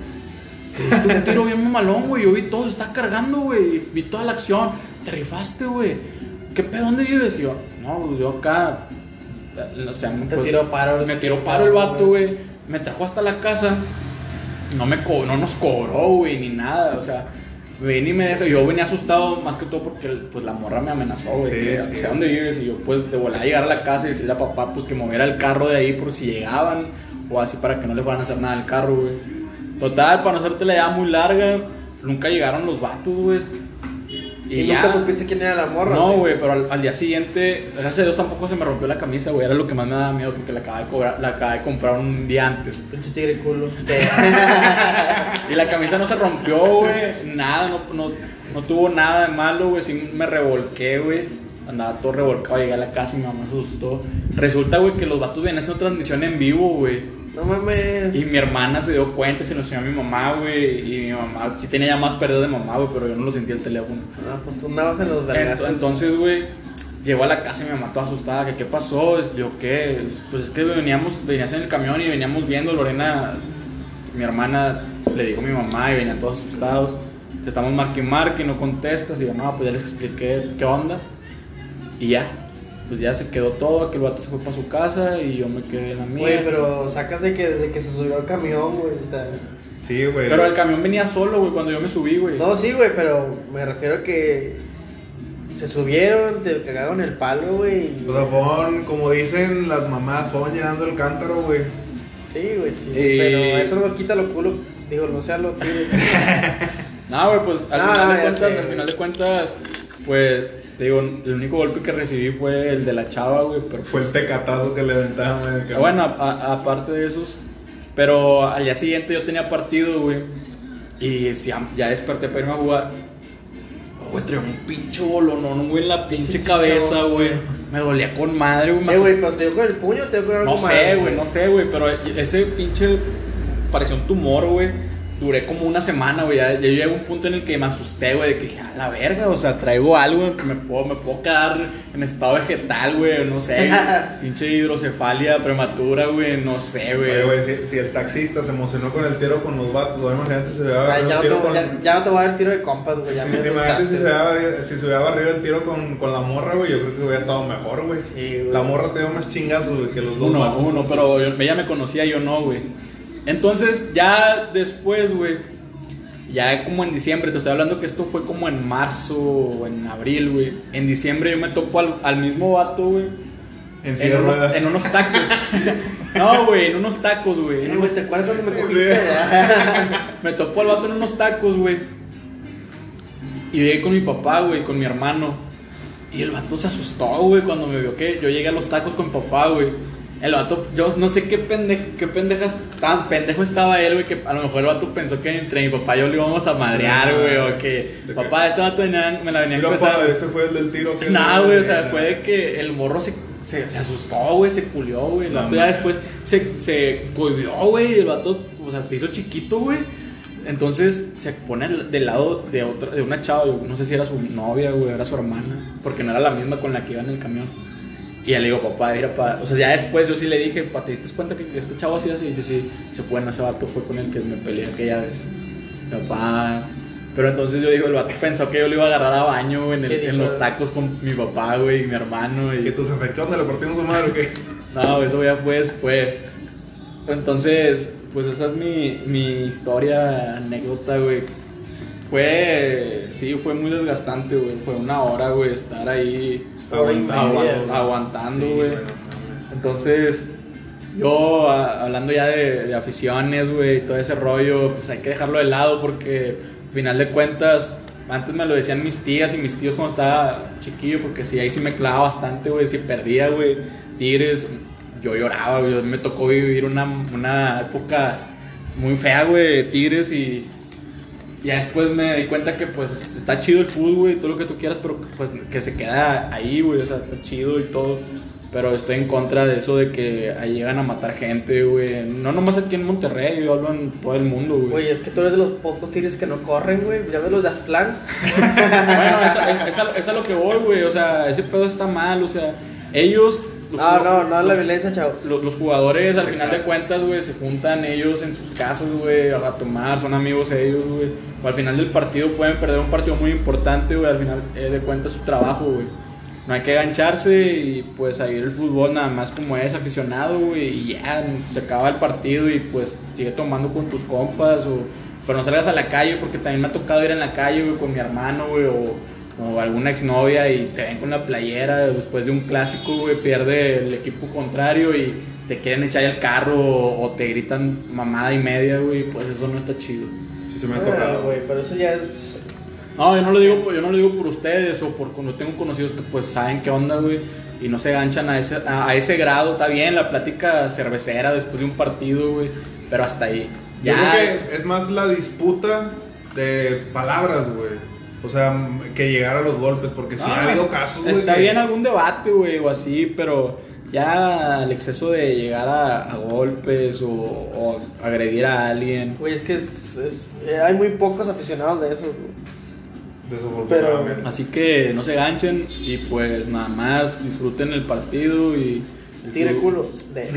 Un tiro bien mamalón, güey. Yo vi todo, está cargando, güey. Vi toda la acción. Te rifaste, güey. ¿Qué pedo? ¿Dónde vives? Y yo, no, pues, yo acá. eh, O sea, Te pues, tiró paro. Me tiró paro el vato, güey. Me trajo hasta la casa. No, me co- no nos cobró, güey, ni nada. O sea, vení y me dejó. Yo venía asustado más que todo porque pues, la morra me amenazó, güey. Sí, que, sí. O sea, ¿dónde vives? Y yo, pues, de volar a llegar a la casa y decirle a papá, pues, que moviera el carro de ahí por si llegaban. O así para que no le fueran a hacer nada al carro, güey. Total, para no hacerte la idea muy larga, nunca llegaron los vatos, güey. ¿Y, Y, ya. nunca supiste quién era la morra? No, güey, pero al, al día siguiente, gracias a Dios tampoco se me rompió la camisa, güey. Era lo que más me daba miedo porque la acababa de, cobrar, la acababa de comprar un día antes. Pinche tigre culo. Y la camisa no se rompió, güey. Nada, no, no, no tuvo nada de malo, güey. Sí me revolqué, güey. Andaba todo revolcado, llegué a la casa y mi mamá se asustó. Resulta, güey, que los vatos venían haciendo transmisión en vivo, güey. No mames. Y mi hermana se dio cuenta, se lo enseñó a mi mamá, güey. Y mi mamá sí tenía ya más perdido de mamá, güey, pero yo no lo sentí el teléfono. Ah, pues tú andabas en los vergazos. Entonces, güey, llegó a la casa y mi mamá toda asustada, que qué pasó, yo qué, pues es que veníamos, venías en el camión y veníamos viendo, Lorena, mi hermana, le dijo a mi mamá y venían todos asustados, estamos marque y marque y no contestas, y yo, no, pues ya les expliqué qué onda, y ya, pues ya se quedó todo, que el vato se fue para su casa y yo me quedé en la mía. Güey, pero sacas de que desde que se subió al camión, güey. O sea. Sí, güey. Pero el camión venía solo, güey, cuando yo me subí, güey. No, sí, güey, pero me refiero a que se subieron, te cagaron el palo, güey. y- O sea, fueron, como dicen las mamás, fueron llenando el cántaro, güey. Sí, güey, sí. Eh. Pero eso no quita lo culo. Digo, no sea lo tigre. No, güey, pues al final de cuentas, sé, al final de cuentas, pues te digo, el único golpe que recibí fue el de la chava, güey, pero Fue el pues, tecatazo que le aventaban en el. Bueno, aparte de esos. Pero al día siguiente yo tenía partido, güey. Y si ya, ya desperté para irme a jugar. Güey, traía un pinche bolonón, güey, en la pinche cabeza, güey. Me dolía con madre, güey. Eh, güey, pero te dio con el puño te dio con algo No sé, güey, no sé, güey. Pero ese pinche pareció un tumor, güey. Duré como una semana, güey. Ya, ya llegué a un punto en el que me asusté, güey, de que dije, a la verga, o sea, traigo algo en que me puedo, me puedo quedar en estado vegetal, güey, no sé. pinche hidrocefalia prematura, güey, no sé, güey. Oye, güey, si, si el taxista se emocionó con el tiro con los vatos, güey, imagínate si se hubiera Ya, agarrado ya, el no tiro te, con... ya, ya no te voy a dar el tiro de compas, güey. Sí, imagínate si se, asustaste. hubiera, barrido- si se hubiera barrido el tiro con, con la morra, güey, yo creo que hubiera estado mejor, güey. Sí, güey. La morra te dio más chingazos, güey, que los dos Uno, vatos. uno, pero yo- ella me conocía, yo no, güey. Entonces, ya después, güey, ya como en diciembre, te estoy hablando que esto fue como en marzo o en abril, güey. En diciembre yo me topo al, al mismo vato, güey. En En unos, en unos tacos. no, güey, en unos tacos, güey. Unos- ¿te acuerdas cuando me cogiste? Me topó al vato en unos tacos, güey. Y llegué con mi papá, güey, con mi hermano. Y el vato se asustó, güey, cuando me vio que yo llegué a los tacos con papá, güey. El vato, yo no sé qué, pende, qué pendejas, tan pendejo estaba él, güey, que a lo mejor el vato pensó que entre mi papá y yo le íbamos a madrear, güey, o que, ¿De qué? papá, este vato venía- me la venía empezando. pa, ese fue el del tiro que... Nah, güey, o sea, fue de que el morro se, se, se asustó, güey, se culió, güey. El No vato ya mames. después se, se cohibió, güey. El vato, o sea, se hizo chiquito, güey. Entonces se pone del lado de otra, de una chava, no sé si era su novia, güey, era su hermana, porque no era la misma con la que iba en el camión. Y ya le digo, papá, mira, pa, o sea, ya después yo sí le dije, pa, ¿te diste cuenta que este chavo así así? Y dice, sí, se bueno, ese vato fue con el que me peleé aquella vez. Papá. Pero entonces yo digo, el vato pensó que yo le iba a agarrar a baño, güey, en, el- ¿Qué en los tacos con mi papá, güey, y mi hermano. ¿Y Y... tu jefe qué onda? ¿Le partimos su madre o qué? No, eso ya fue después. Entonces, pues esa es mi, mi historia, anécdota, güey. Fue, sí, fue muy desgastante, güey. Fue una hora, güey, estar ahí Aguantando. aguan- aguantando, güey. Entonces, yo a- hablando ya de, de aficiones, güey, y todo ese rollo, pues hay que dejarlo de lado porque al final de cuentas, antes me lo decían mis tías y mis tíos cuando estaba chiquillo, porque sí, ahí sí me clavaba bastante, güey, si perdía, güey, Tigres, yo lloraba, güey, me tocó vivir una, una época muy fea, güey, de Tigres y ya después me di cuenta que pues está chido el fútbol, güey, todo lo que tú quieras, pero pues que se queda ahí, güey, o sea, está chido y todo. Pero estoy en contra de eso de que ahí llegan a matar gente, güey. No nomás aquí en Monterrey, yo hablo en todo el mundo, güey. Güey, es que tú eres de los pocos tigres que no corren, güey. Ya ves los de Aztlán. Bueno, es, es a- es a lo que voy, güey. O sea, ese pedo está mal, o sea, ellos... los No, jug- no, no, la los- violencia, chavo. Los, los jugadores, al final de cuentas, güey, se juntan ellos en sus casas, güey, a tomar, son amigos ellos, güey. O al final del partido pueden perder un partido muy importante, güey, al final eh, de cuentas su trabajo, güey. No hay que agancharse y pues ahí el fútbol nada más como es aficionado, güey, y ya se acaba el partido y pues sigue tomando con tus compas o... Pero no salgas a la calle porque también me ha tocado ir en la calle, güey, con mi hermano, güey, o, o alguna exnovia y te ven con la playera después de un clásico, güey, pierde el equipo contrario y te quieren echar el carro o, o te gritan mamada y media, güey, pues eso no está chido. Sí, se me ha Ah, tocado. güey, pero eso ya es. No, yo no lo digo, por- yo no lo digo por ustedes o por cuando tengo conocidos que pues saben qué onda, güey, y no se ganchan a ese, a, a ese grado, está bien la plática cervecera después de un partido, güey, pero hasta ahí. Yo Ya, creo es- que es más la disputa de palabras, güey. O sea, que llegar a los golpes, porque No, ha habido casos, güey. Está que- bien algún debate, güey, o así, pero ya el exceso de llegar a, a golpes o, o agredir a alguien. Güey, es que es, es- eh, hay muy pocos aficionados de esos, güey. Desafortunadamente. Así que no se ganchen y pues nada más disfruten el partido y... fútbol. culo. De-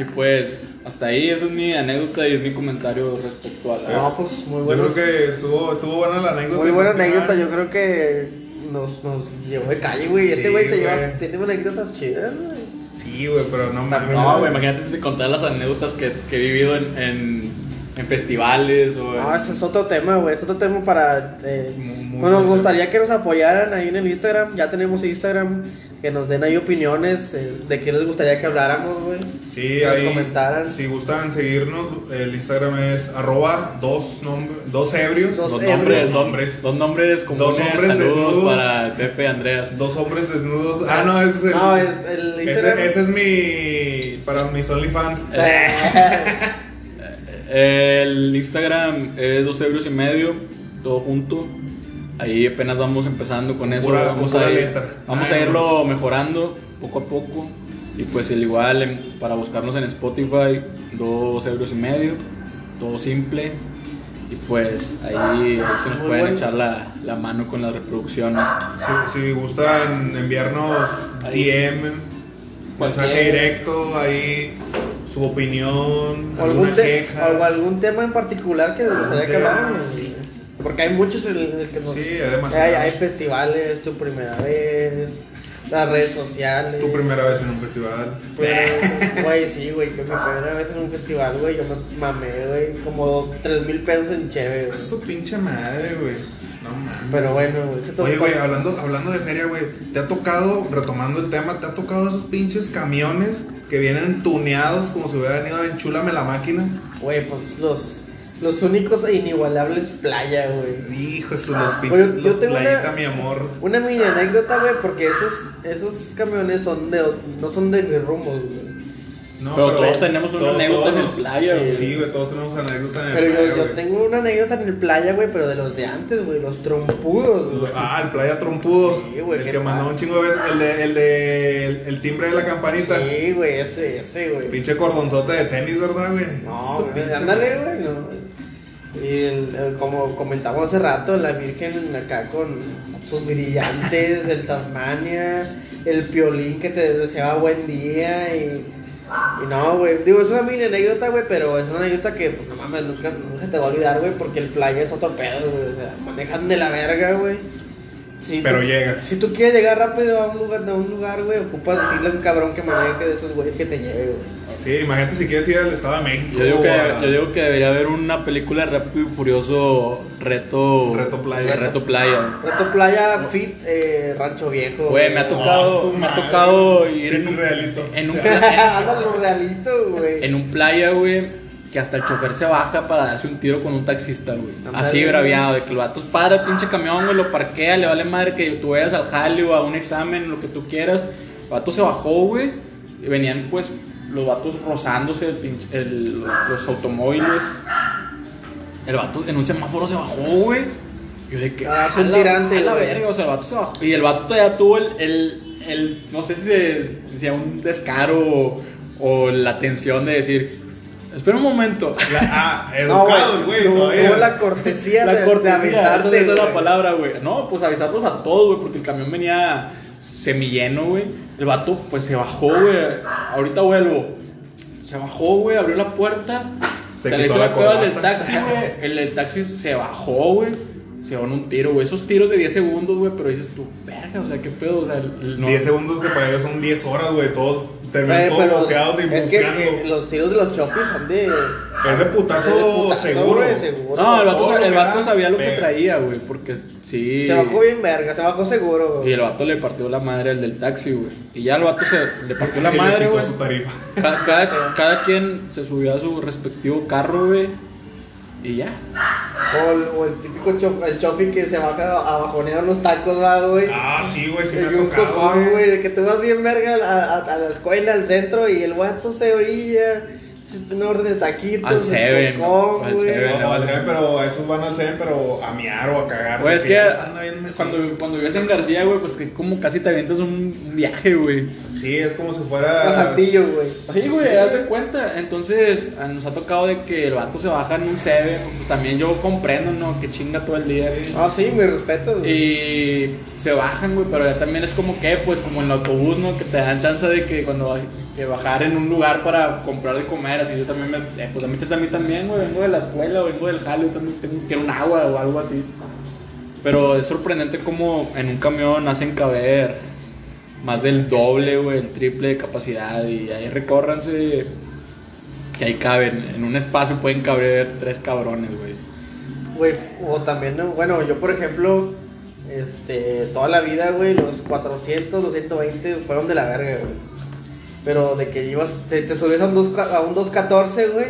Y pues hasta ahí, esa es mi anécdota y es mi comentario respecto a la... No, pues muy Yo bueno. creo que estuvo, estuvo buena la anécdota. Muy buena anécdota, yo creo que nos, nos llevó de calle, güey. Sí, este güey se lleva, tiene una anécdota chida, güey. Sí, güey, pero no mames. No, güey, imagínate si te contara las anécdotas que, que he vivido en, en, en festivales o en... No, ese es otro tema, güey. Es otro tema para. eh, Muy- muy bueno, nos gustaría que nos apoyaran ahí en el Instagram. Ya tenemos Instagram. Que nos den ahí opiniones eh, de qué les gustaría que habláramos, güey. Sí, que ahí. comentaran. Si gustan seguirnos, el Instagram es arroba dos, dos ebrios. Dos Dos ebrios. nombres, Nombres. Dos nombres comunes. Dos hombres Saludos desnudos. para Pepe Andreas. Dos hombres desnudos. Ah, no, ese es el. No, es el Instagram. ese, ese es mi. Para mis OnlyFans. El Instagram es dos euros y medio, todo junto. Ahí apenas vamos empezando con eso. Pura- vamos a, ir- letra. vamos a irlo mejorando poco a poco. Y pues el igual en- para buscarnos en Spotify, dos euros y medio, todo simple. Y pues ahí, se nos Muy pueden bueno. echar la, la mano con las reproducciones. Si, si gustan enviarnos Ahí. DM, mensaje Cualquier- directo, ahí su opinión, O alguna algún, queja. o algún tema en particular que les gustaría que habláramos. Porque hay muchos en el que nos. Sí, hay demasiado. Hay, hay festivales, tu primera vez, las redes sociales. Tu primera vez en un festival. Pero, Güey, sí, güey, que mi primera vez en un festival, güey, yo me mamé, güey, como 3 mil pesos en cheve, güey. Eso pinche madre, güey. No mames. Pero bueno, güey, Oye, tocó- güey, hablando, hablando de feria, güey, ¿te ha tocado, retomando el tema, ¿te ha tocado esos pinches camiones que vienen tuneados como si hubiera venido en Chúlame la máquina? Güey, pues los, los únicos e inigualables playa, güey. Hijo, los pinches, Oye, yo los tengo playita, una- mi amor. Una mini anécdota, güey, porque esos, esos camiones son de, no son de mis rumbos, güey. No, Pero todos tenemos una anécdota en el playa, güey. Sí, güey, todos tenemos anécdota en el Pero playa, yo, yo güey. tengo una anécdota en el playa, güey, pero de los de antes, güey, los trompudos, güey. Ah, el playa trompudo. Sí, güey, el ¿qué que tal? mandó un chingo de veces. El de, el de el, el timbre de la campanita. Sí, güey, ese, ese, güey. Pinche cordonzote de tenis, ¿verdad, güey? No, güey, pinche ándale, güey, no. Y el- como comentamos hace rato, la Virgen acá con sus brillantes, el Tasmania, el piolín que te deseaba buen día y, y no, güey. Digo, es una mini anécdota, güey, pero es una anécdota que, pues, no mames, nunca, nunca te va a olvidar, güey, porque el playa es otro pedo, güey. O sea, manejan de la verga, güey. Si Pero tú- llegas. Si tú quieres llegar rápido a un lugar, a un lugar, güey, ocupas decirle a un cabrón que maneje de esos güeyes que te lleve, güey. Sí, imagínate si quieres ir al Estado de México. Yo digo, que, a- yo digo que debería haber una película Rápido y Furioso Reto, Reto Playa. Reto Playa. Reto Playa Fit eh, Rancho Viejo. Güey, me ha Oh, tocado, su me ha tocado ir en un, realito. en un, güey. en un playa, güey, que hasta el chofer se baja para darse un tiro con un taxista, güey. Así braviado, de que el vato para el pinche camión, güey, lo parquea, le vale madre que tú vayas al jale o a un examen, lo que tú quieras. El vato se bajó, güey, y venían pues los vatos rozándose, el pinche- el- los automóviles. El vato en un semáforo se bajó, güey. Yo de que. Ah, un tirante, la verga, o sea, el vato se bajó. Y el vato ya tuvo el. el, el- no sé si se- si sea un descaro o, o la tensión de decir. Espera un momento. La- ah, No, educado, el güey, tuvo- todavía. tuvo la cortesía, la de, cortesía, de avisarte, esa es la palabra, güey. No, pues avisarlos a todos, güey, porque el camión venía semilleno, güey. El vato, pues se bajó, güey. Ahorita vuelvo. Se bajó, güey, abrió la puerta. Se Se, le hizo la prueba del taxi, güey. El del taxi se bajó, güey. Se dio en un tiro, güey. Esos tiros de 10 segundos, güey, pero dices tú, verga, o sea, qué pedo, o sea, el- el- no- 10 segundos que para ellos son 10 horas, güey. Todos terminan Eh, todos y es que eh, los tiros de los chopis son de. Es de putazo, es de putazo, seguro. güey, seguro. No, el vato, el sabía lo que traía, güey, porque sí. Se bajó bien verga, se bajó seguro. Y el vato le partió la madre al del taxi, güey. Y ya el vato se le partió la madre, güey. su tarifa. Ca- Cada, cada quien se subió a su respectivo carro, güey. Y ya. O el, o el típico chof, el chofi que se baja a bajonear los tacos, va, güey. Ah, sí, güey, sí Y me ha tocado, güey, güey. de que tú vas bien verga a, a- a la escuela, al centro, y el guato se orilla, una orden de taquitos, Al el Seven, cocón, al güey. Seven. No, al Seven, pero esos van al Seven, pero a miar o a cagar. Güey, es de que machín. cuando, cuando vives en García, güey, pues que como casi te avientas un, un viaje, güey. Sí, es como si fuera. A Saltillo, güey. Sí, güey, haz de cuenta. Entonces, nos ha tocado de que el vato se baja en un Seven. Pues también yo comprendo, ¿no? Que chinga todo el día. Ah, sí, mi respeto, güey. Y se bajan, güey, pero ya también es como que, pues, como en el autobús, ¿no? Que te dan chance de que cuando que bajar en un lugar para comprar de comer, así yo también me, eh, pues dame chance a mí también, güey, vengo de la escuela o vengo del jale, yo también tengo, quiero un agua o algo así. Pero es sorprendente cómo en un camión hacen caber más del doble, güey, el triple de capacidad y ahí recórranse que ahí caben, en un espacio pueden caber tres cabrones, güey. Güey, o también, ¿no? bueno, yo por ejemplo, este, toda la vida, güey, los 400, los 120 fueron de la verga, güey. Pero de que ibas, te, te subías a un, 2, a un 214, güey,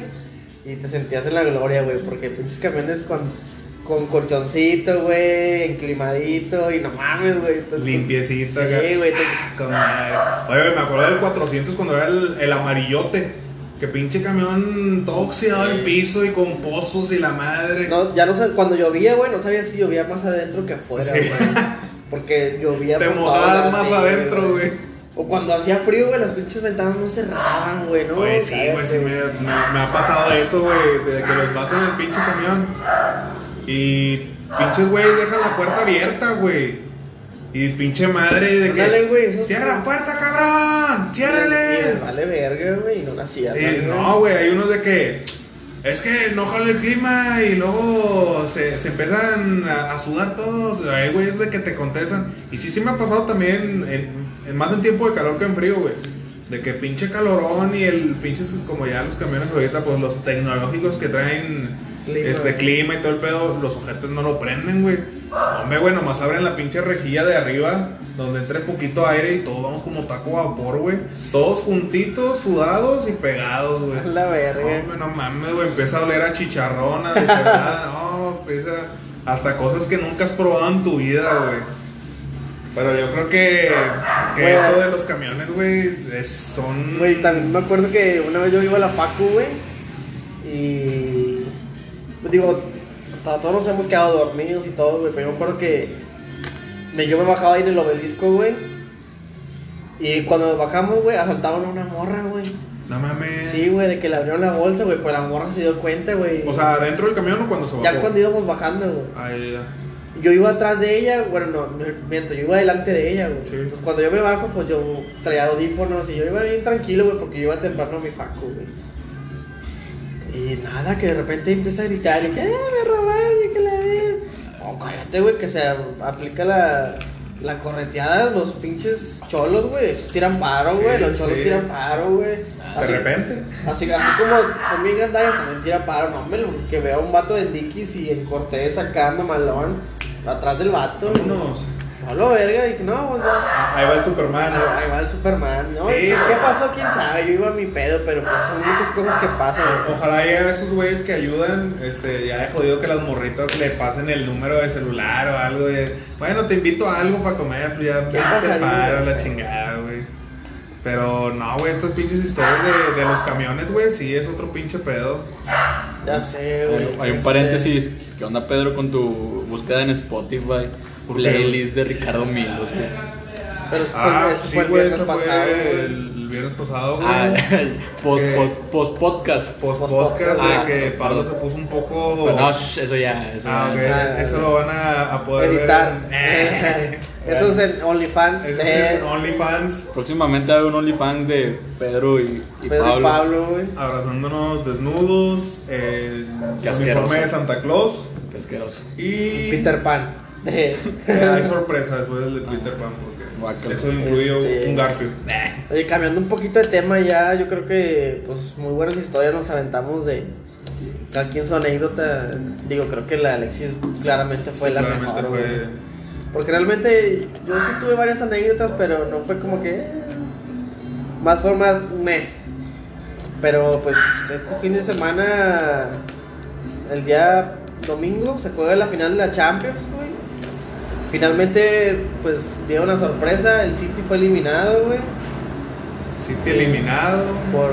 y te sentías en la gloria, güey, porque pinches camiones con, con colchoncito, güey, enclimadito, y no mames, güey. Limpiecito. Sí, acá. güey, te- Ah. Oye, güey, me acuerdo del 400 cuando era el, el amarillote. Que pinche camión todo oxidado en piso y con pozos y la madre. No, ya no sé, cuando llovía, güey, no sabía si llovía más adentro que afuera, Sí. güey. Porque llovía Te mojabas más sí, adentro, güey. O cuando hacía frío, güey, las pinches ventanas no cerraban, güey, ¿no? Güey, sí, güey, sí me, me- me ha pasado eso, güey, de que los vas en el pinche camión y pinches güey dejan la puerta abierta, güey. Y pinche madre de que güey, cierra la puerta, cabrón, ciérrale. vale verga, güey, y no la hacían. Eh, no, güey, hay unos de que es que no jala el clima y luego se, se empiezan a, a sudar todos. Hay güeyes de que te contestan. Y sí, sí me ha pasado también, en, en más en tiempo de calor que en frío, güey. De que pinche calorón y el pinche, como ya los camiones ahorita, pues los tecnológicos que traen Clima. este clima y todo el pedo, los ojetes no lo prenden, güey. Hombre, güey, nomás abren la pinche rejilla de arriba, donde entre poquito aire y todos vamos como taco a vapor, güey. Todos juntitos, sudados y pegados, güey. La verga. Hombre, no mames, güey, empieza a oler a chicharrón, a deshebrada, no, empieza hasta cosas que nunca has probado en tu vida, güey. Pero yo creo que, que esto de los camiones, güey, son... Güey, también me acuerdo que una vez yo iba a la Facu, güey, y. pues, Digo, to- todos nos hemos quedado dormidos y todo, güey, pero yo me acuerdo que me, yo me bajaba ahí en el obelisco, güey, y cuando nos bajamos, güey, asaltaron a una morra, güey. No mames. Sí, güey, de que le abrieron la bolsa, güey, pues la morra se dio cuenta, güey. O sea, dentro del camión o cuando se bajó. ya cuando íbamos bajando, güey. Ay, ya. Yo iba atrás de ella, bueno, no, me- miento, yo iba delante de ella, güey. Sí. Entonces, cuando yo me bajo, pues yo traía audífonos y yo iba bien tranquilo, güey, porque yo iba temprano a mi facu, güey. Y nada, que de repente empieza a gritar y que, ¡eh, me robaron! Y que la ven. Oh, cállate, güey, que se aplica la, la correteada de los pinches cholos, güey. Tiran paro, Sí, güey. los cholos sí. tiran paro, güey. De repente. Así, así como son bien gandallas, también tira paro, no, hombre, que vea un vato de Dickies y en Cortés acá, mamalón, atrás del vato. Vámonos. Solo verga, dije, no, pues. Ahí va el Superman. Ahí, ahí va el Superman, ¿no? Sí, ¿Qué, pasó? ¿Quién sabe? Yo iba a mi pedo, pero pues son muchas cosas que pasan. Ojalá haya esos güeyes que ayudan, este, ya he jodido que las morritas le pasen el número de celular o algo de, bueno, te invito a algo para comer, pues ya ¿Qué ya te paras la chingada, güey. Pero no, güey, estas pinches historias de, de los camiones, güey, sí es otro pinche pedo. Ya sé, güey. Hay, hay un este, paréntesis. ¿Qué onda, Pedro, con tu búsqueda en Spotify? Playlist de Ricardo Milos, güey. Pero eso fue, Ah, eso sí, güey, eso fue el, el viernes pasado, güey. Ah, post, ¿Qué? post, podcast. Post podcast Ah, de que Pablo se puso un poco. Pero no, shh, eso ya. Eso ah, ya. ok, Ah, eso lo van a, a poder Editar. ver. Eso es en OnlyFans. Eso es eh, en OnlyFans. Próximamente hay un OnlyFans de Pedro y, y Pedro Pablo. y Pablo, güey. Abrazándonos desnudos. El uniforme de Santa Claus. Qué asqueroso. Y. Peter Pan. Eh, hay sorpresa después del de Peter Pan porque Eso incluye Este- un Garfield. Oye, cambiando un poquito de tema ya, yo creo que pues muy buenas historias nos aventamos de cada quien su anécdota. Digo, creo que la Alexis claramente fue Sí, la claramente mejor. fue- güey. Porque realmente yo sí tuve varias anécdotas, pero no fue como que eh, más formas me. Pero pues este fin de semana, el día domingo, se juega la final de la Champions, güey. Finalmente, pues dio una sorpresa, el City fue eliminado, güey. City eliminado. ¿Por,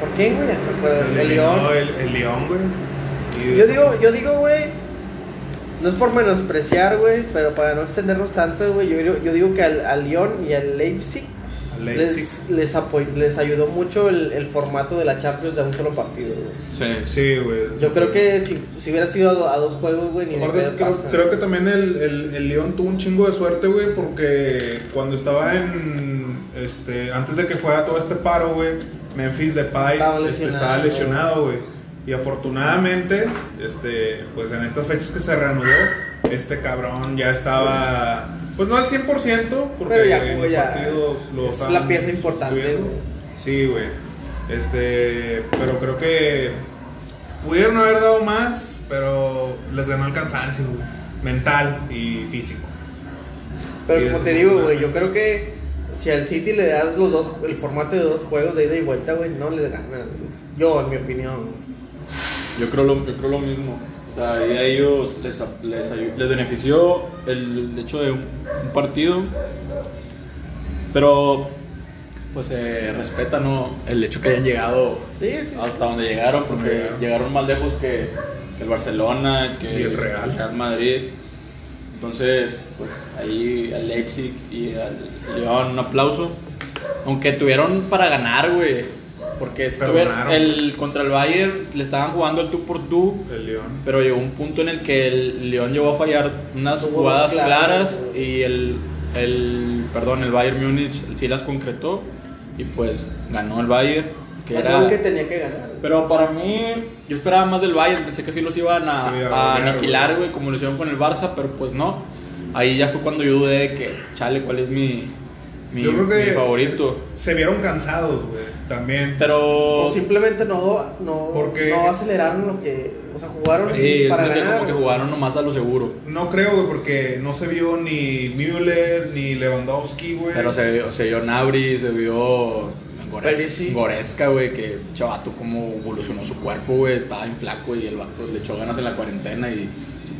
¿por quién, güey? Por el, el León. El, el León, güey. Yo digo, yo digo, güey, no es por menospreciar, güey, pero para no extendernos tanto, güey, yo, digo- yo digo que al, al Lyon y al Leipzig. Les, les, apoy- les ayudó mucho el, el formato de la Champions de un solo partido, güey. Sí. Sí, güey. Yo creo que si, si hubiera sido a, do- a dos juegos, güey, ni de Aparte, creo, pasa. creo que también el, el, el León tuvo un chingo de suerte, güey, porque cuando estaba en. Este, antes de que fuera todo este paro, güey, Memphis Depay Estaba este, lesionado. estaba lesionado, güey. Y afortunadamente, este, pues en estas fechas que se reanudó, este cabrón ya estaba, pues no al 100%, porque Pero ya en jugó, los ya. partidos lo Es la pieza importante, güey. Sí, güey. Este, pero creo que pudieron haber dado más, pero les ganó el cansancio, güey, mental y físico. Pero Y como te digo, güey, yo creo que si al City le das los dos, el formato de dos juegos de ida y vuelta, güey, no le ganas. Yo, en mi opinión. Yo creo lo, yo creo lo mismo. O sea, y a ellos les, les, les benefició el, el hecho de un, un partido. Pero, pues se respeta, ¿no? El hecho que hayan llegado Sí, sí, sí. hasta donde llegaron, porque llegaron. llegaron más lejos que, que el Barcelona, que Y el Real. Madrid. Entonces, pues ahí al Leipzig y al León un aplauso. Aunque tuvieron para ganar, güey. Porque el, contra el Bayern le estaban jugando el tú por tú. El León. Pero llegó un punto en el que el León llegó a fallar unas Tuvo jugadas claras, claras y el, el, perdón, el Bayern Múnich sí las concretó y pues ganó el Bayern. Que El era, que tenía que ganar. pero para mí, yo esperaba más del Bayern, pensé que sí los iban a, Sí, a a golear, aniquilar, güey. güey, como lo hicieron con el Barça, pero pues no. Ahí ya fue cuando yo dudé de que, chale, ¿cuál es mi, mi, Yo creo que mi favorito? Se vieron cansados, güey. También. Pero... O simplemente no, no, Porque- no aceleraron lo que. O sea, jugaron Sí, para siento que ganar. como que jugaron nomás a lo seguro. No creo, güey, porque no se vio ni Müller ni Lewandowski, güey. Pero se vio, se vio Nabri, se vio Goretz-. Goretzka, güey, que chavato como evolucionó su cuerpo, güey, estaba bien flaco y el vato le echó ganas en la cuarentena y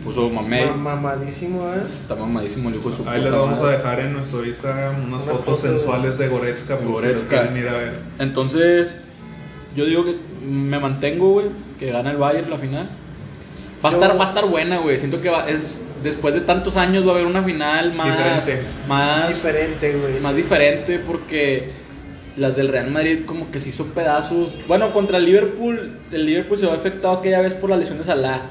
puso mamey. Ma- Mamadísimo, ¿eh? Está mamadísimo el hijo de su Ahí les vamos a dejar en nuestro Instagram unas Una fotos foto de- sensuales de Goretzka, si Goretzka. a ver. Entonces, yo digo que me mantengo, güey, que gana el Bayern la final. Va a Yo- estar, va a estar buena, güey. Siento que va, es después de tantos años va a haber una final más Diferente. más Diferente, güey. más diferente porque las del Real Madrid como que se hizo pedazos. Bueno, contra el Liverpool, el Liverpool se vio afectado aquella vez por la lesión de Salah.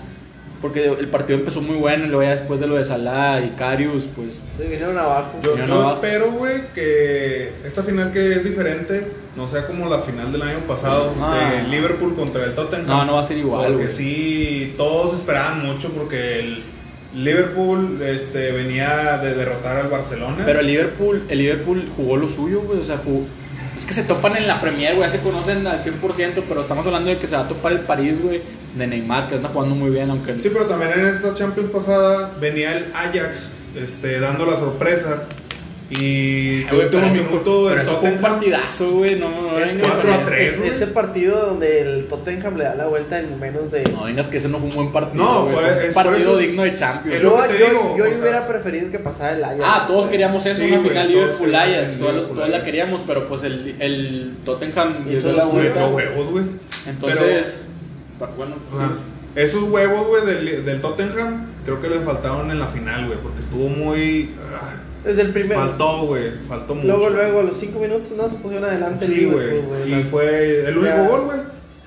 Porque el partido empezó muy bueno y luego ya después de lo de Salah y Karius, pues Se vinieron abajo. Yo, espero, güey, que esta final que es diferente no sea como la final del año pasado No. de Liverpool contra el Tottenham. no, no va a ser igual, Porque sí, todos esperaban mucho porque el Liverpool este, venía de derrotar al Barcelona. Pero el Liverpool, el Liverpool jugó lo suyo, güey. O sea, jugó. Es que se topan en la Premier, güey. Ya se conocen al 100%, pero estamos hablando de que se va a topar el París, güey. De Neymar, que anda jugando muy bien, aunque. Sí, pero también en esta Champions pasada venía el Ajax este, dando la sorpresa. Y Ay, el último pero eso minuto fue- del pero eso fue un partidazo, güey. No, no, no Es vengas cuatro con a eso. tres. Es- güey. ese partido donde el Tottenham le da la vuelta en menos de. No vengas que ese no fue un buen partido. No, güey. es un partido eso- digno de Champions. es lo yo que te yo- digo, yo sea- hubiera preferido que pasara el Ajax. Ah, todos queríamos eso, Sí, una güey, final todos Liverpool Ajax, todos, la queríamos, pero pues el, el Tottenham Hizo la vuelta. huevos, güey. Entonces, bueno, sea, esos huevos, güey, del, del Tottenham, creo que le faltaron en la final, güey, porque estuvo muy... ah, Desde el primer. faltó, güey, faltó mucho. Luego, luego, a los 5 minutos, no se pusieron adelante. el Sí, güey. La- Y fue el único Ya. gol, güey.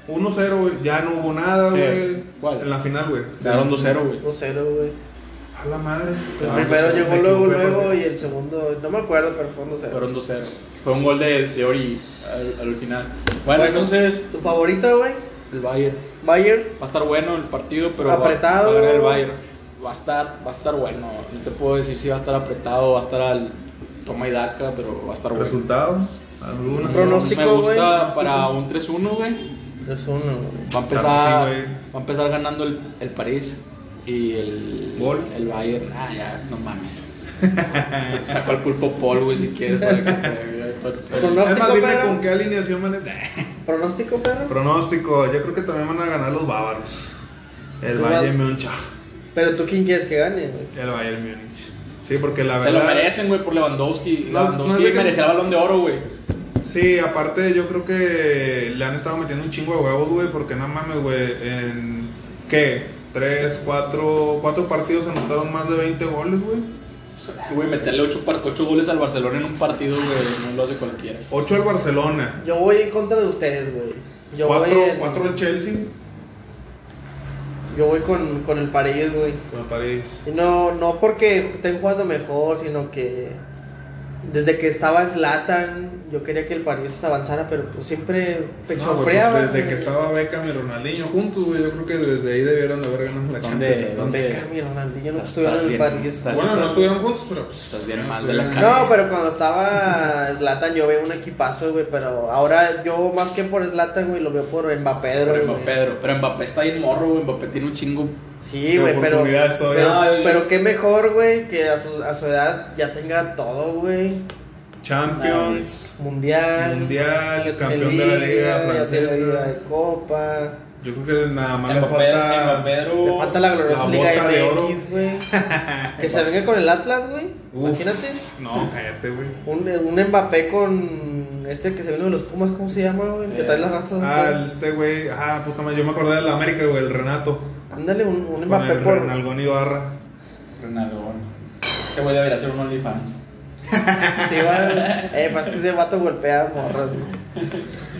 1-0, güey. Ya no hubo nada, güey. ¿Cuál? En la final, güey. quedaron 2-0, güey. 2-0, güey. A la madre. El Ah, primero llegó luego, luego y el segundo, no me acuerdo, pero fue 1-0. Fueron 2-0. Fue un gol de, de Ori al, al final. Bueno, entonces, ¿Tu favorito, güey? el Bayern. Bayern. Va a estar bueno el partido, pero va- Apretado. Va, a ganar el Bayern. Va a estar, va a estar bueno. No te puedo decir si va a estar apretado, va a estar al toma y daca, pero va a estar bueno. ¿Resultado? ¿Alguna? Pronóstico, Me gusta güey. para un 3-1, güey. 3-1, güey. Va a empezar, Claro, sí, güey. va a empezar ganando el, el París y el, Gol. el Bayern. Ah, ya, no mames. Saco al pulpo Paul, güey, si quieres. Para que Es más, dime pero- con qué alineación van a... ¿Pronóstico, perro? Pronóstico. Yo creo que también van a ganar los bávaros. El Bayern Múnich. Pero tú, ¿quién quieres que gane, güey? El Bayern Múnich. Sí, porque la Se lo verdad... merecen, güey, por Lewandowski. No, Lewandowski no que- merecía el balón de oro, güey. Sí, aparte yo creo que le han estado metiendo un chingo de huevos, güey, porque no mames, güey, en... ¿Qué? Tres, cuatro, cuatro partidos anotaron más de 20 goles, güey. Güey, meterle 8, goles al Barcelona en un partido, güey, no lo hace cualquiera. Ocho al Barcelona. Yo voy en contra de ustedes, güey. Yo Cuatro, voy en- cuatro al Chelsea. Yo voy con, con el París, güey. Con el París. Y no, no porque estén jugando mejor, sino que desde que estaba Zlatan, yo quería que el París avanzara, pero pues siempre pecho No, pues, fría, desde que estaba Beckham y Ronaldinho juntos, güey, yo creo que desde ahí debieron de haber ganado la. Champions. Beckham y Ronaldinho no estuvieron en el París. estás- Bueno, no estuvieron juntos, pero pues, Estás bien no mal de la cabeza. No, pero cuando estaba Zlatan yo veo un equipazo, güey, pero ahora yo más que por Zlatan, güey, lo veo por Mbappé, güey. Mbappé, pero, Mbappé está bien morro, güey. Mbappé tiene un chingo Sí, güey, pero, pero, pero qué mejor, güey, que a su, a su edad ya tenga todo, güey. Champions. Mundial. Mundial, tiene campeón de la liga tiene francesa. liga de copa. Yo creo que nada más le falta. Le falta la gloriosa La Liga bota de oro. MX, güey. que se venga con el Atlas, güey. Imagínate. No, cállate, güey. Un, un Mbappé con este que se vino de los Pumas, ¿cómo se llama, güey? Que trae las rastas. Ah, este güey. Ah, puta madre. Yo me acordé del América, güey, el Renato. Ándale, un, un Mbappé por. Renalgón Ibarra. Ronaldo, bueno. Ese güey debería ser un OnlyFans. Sí, va. Eh, más que ese vato golpea morras, güey.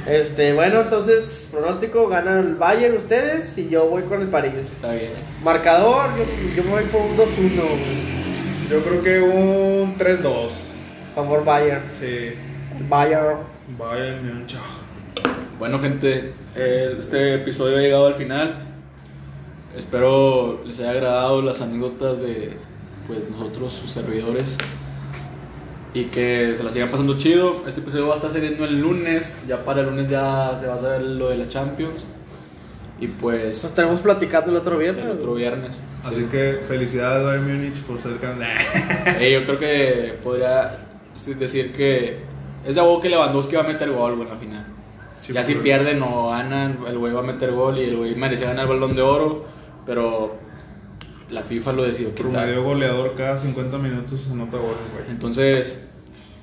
Este, bueno, entonces, pronóstico, gana el Bayern ustedes y yo voy con el París. Está bien. Marcador, yo, yo me voy por un 2-1, güey. Yo creo que un 3-2. Favor Bayern. Sí. El Bayern. Bayern. Bueno, gente, eh, este episodio ha llegado al final. Espero les haya agradado las anécdotas de pues, nosotros, sus servidores. Y que se la sigan pasando chido. Este episodio va a estar saliendo el lunes. Ya para el lunes ya se va a saber lo de la Champions. Y pues Nos estaremos platicando el otro viernes. el otro viernes. Así que felicidades Bayern Múnich por ser campeón. Yo creo que podría decir que es de algo que Lewandowski va a meter gol en la final. Sí, ya si pierden o ganan, el güey va a meter gol y el güey merecía ganar el balón de oro, pero la FIFA lo decidió quitar. Promedio goleador cada 50 minutos anota goles, güey. Entonces,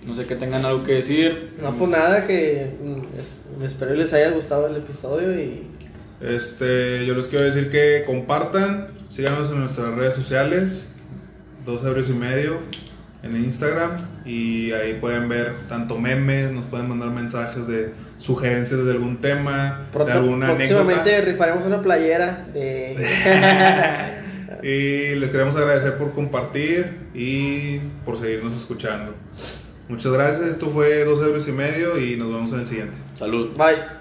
no sé que tengan algo que decir. No, pues nada, que es- espero les haya gustado el episodio y Este, yo les quiero decir que compartan, síganos en nuestras redes sociales, dos euros y medio en Instagram y ahí pueden ver tanto memes, nos pueden mandar mensajes de sugerencias de algún tema, de pronto, alguna próximamente anécdota. rifaremos una playera de... Y les queremos agradecer por compartir y por seguirnos escuchando. Muchas gracias, esto fue dos euros y medio y nos vemos en el siguiente. Salud. Bye.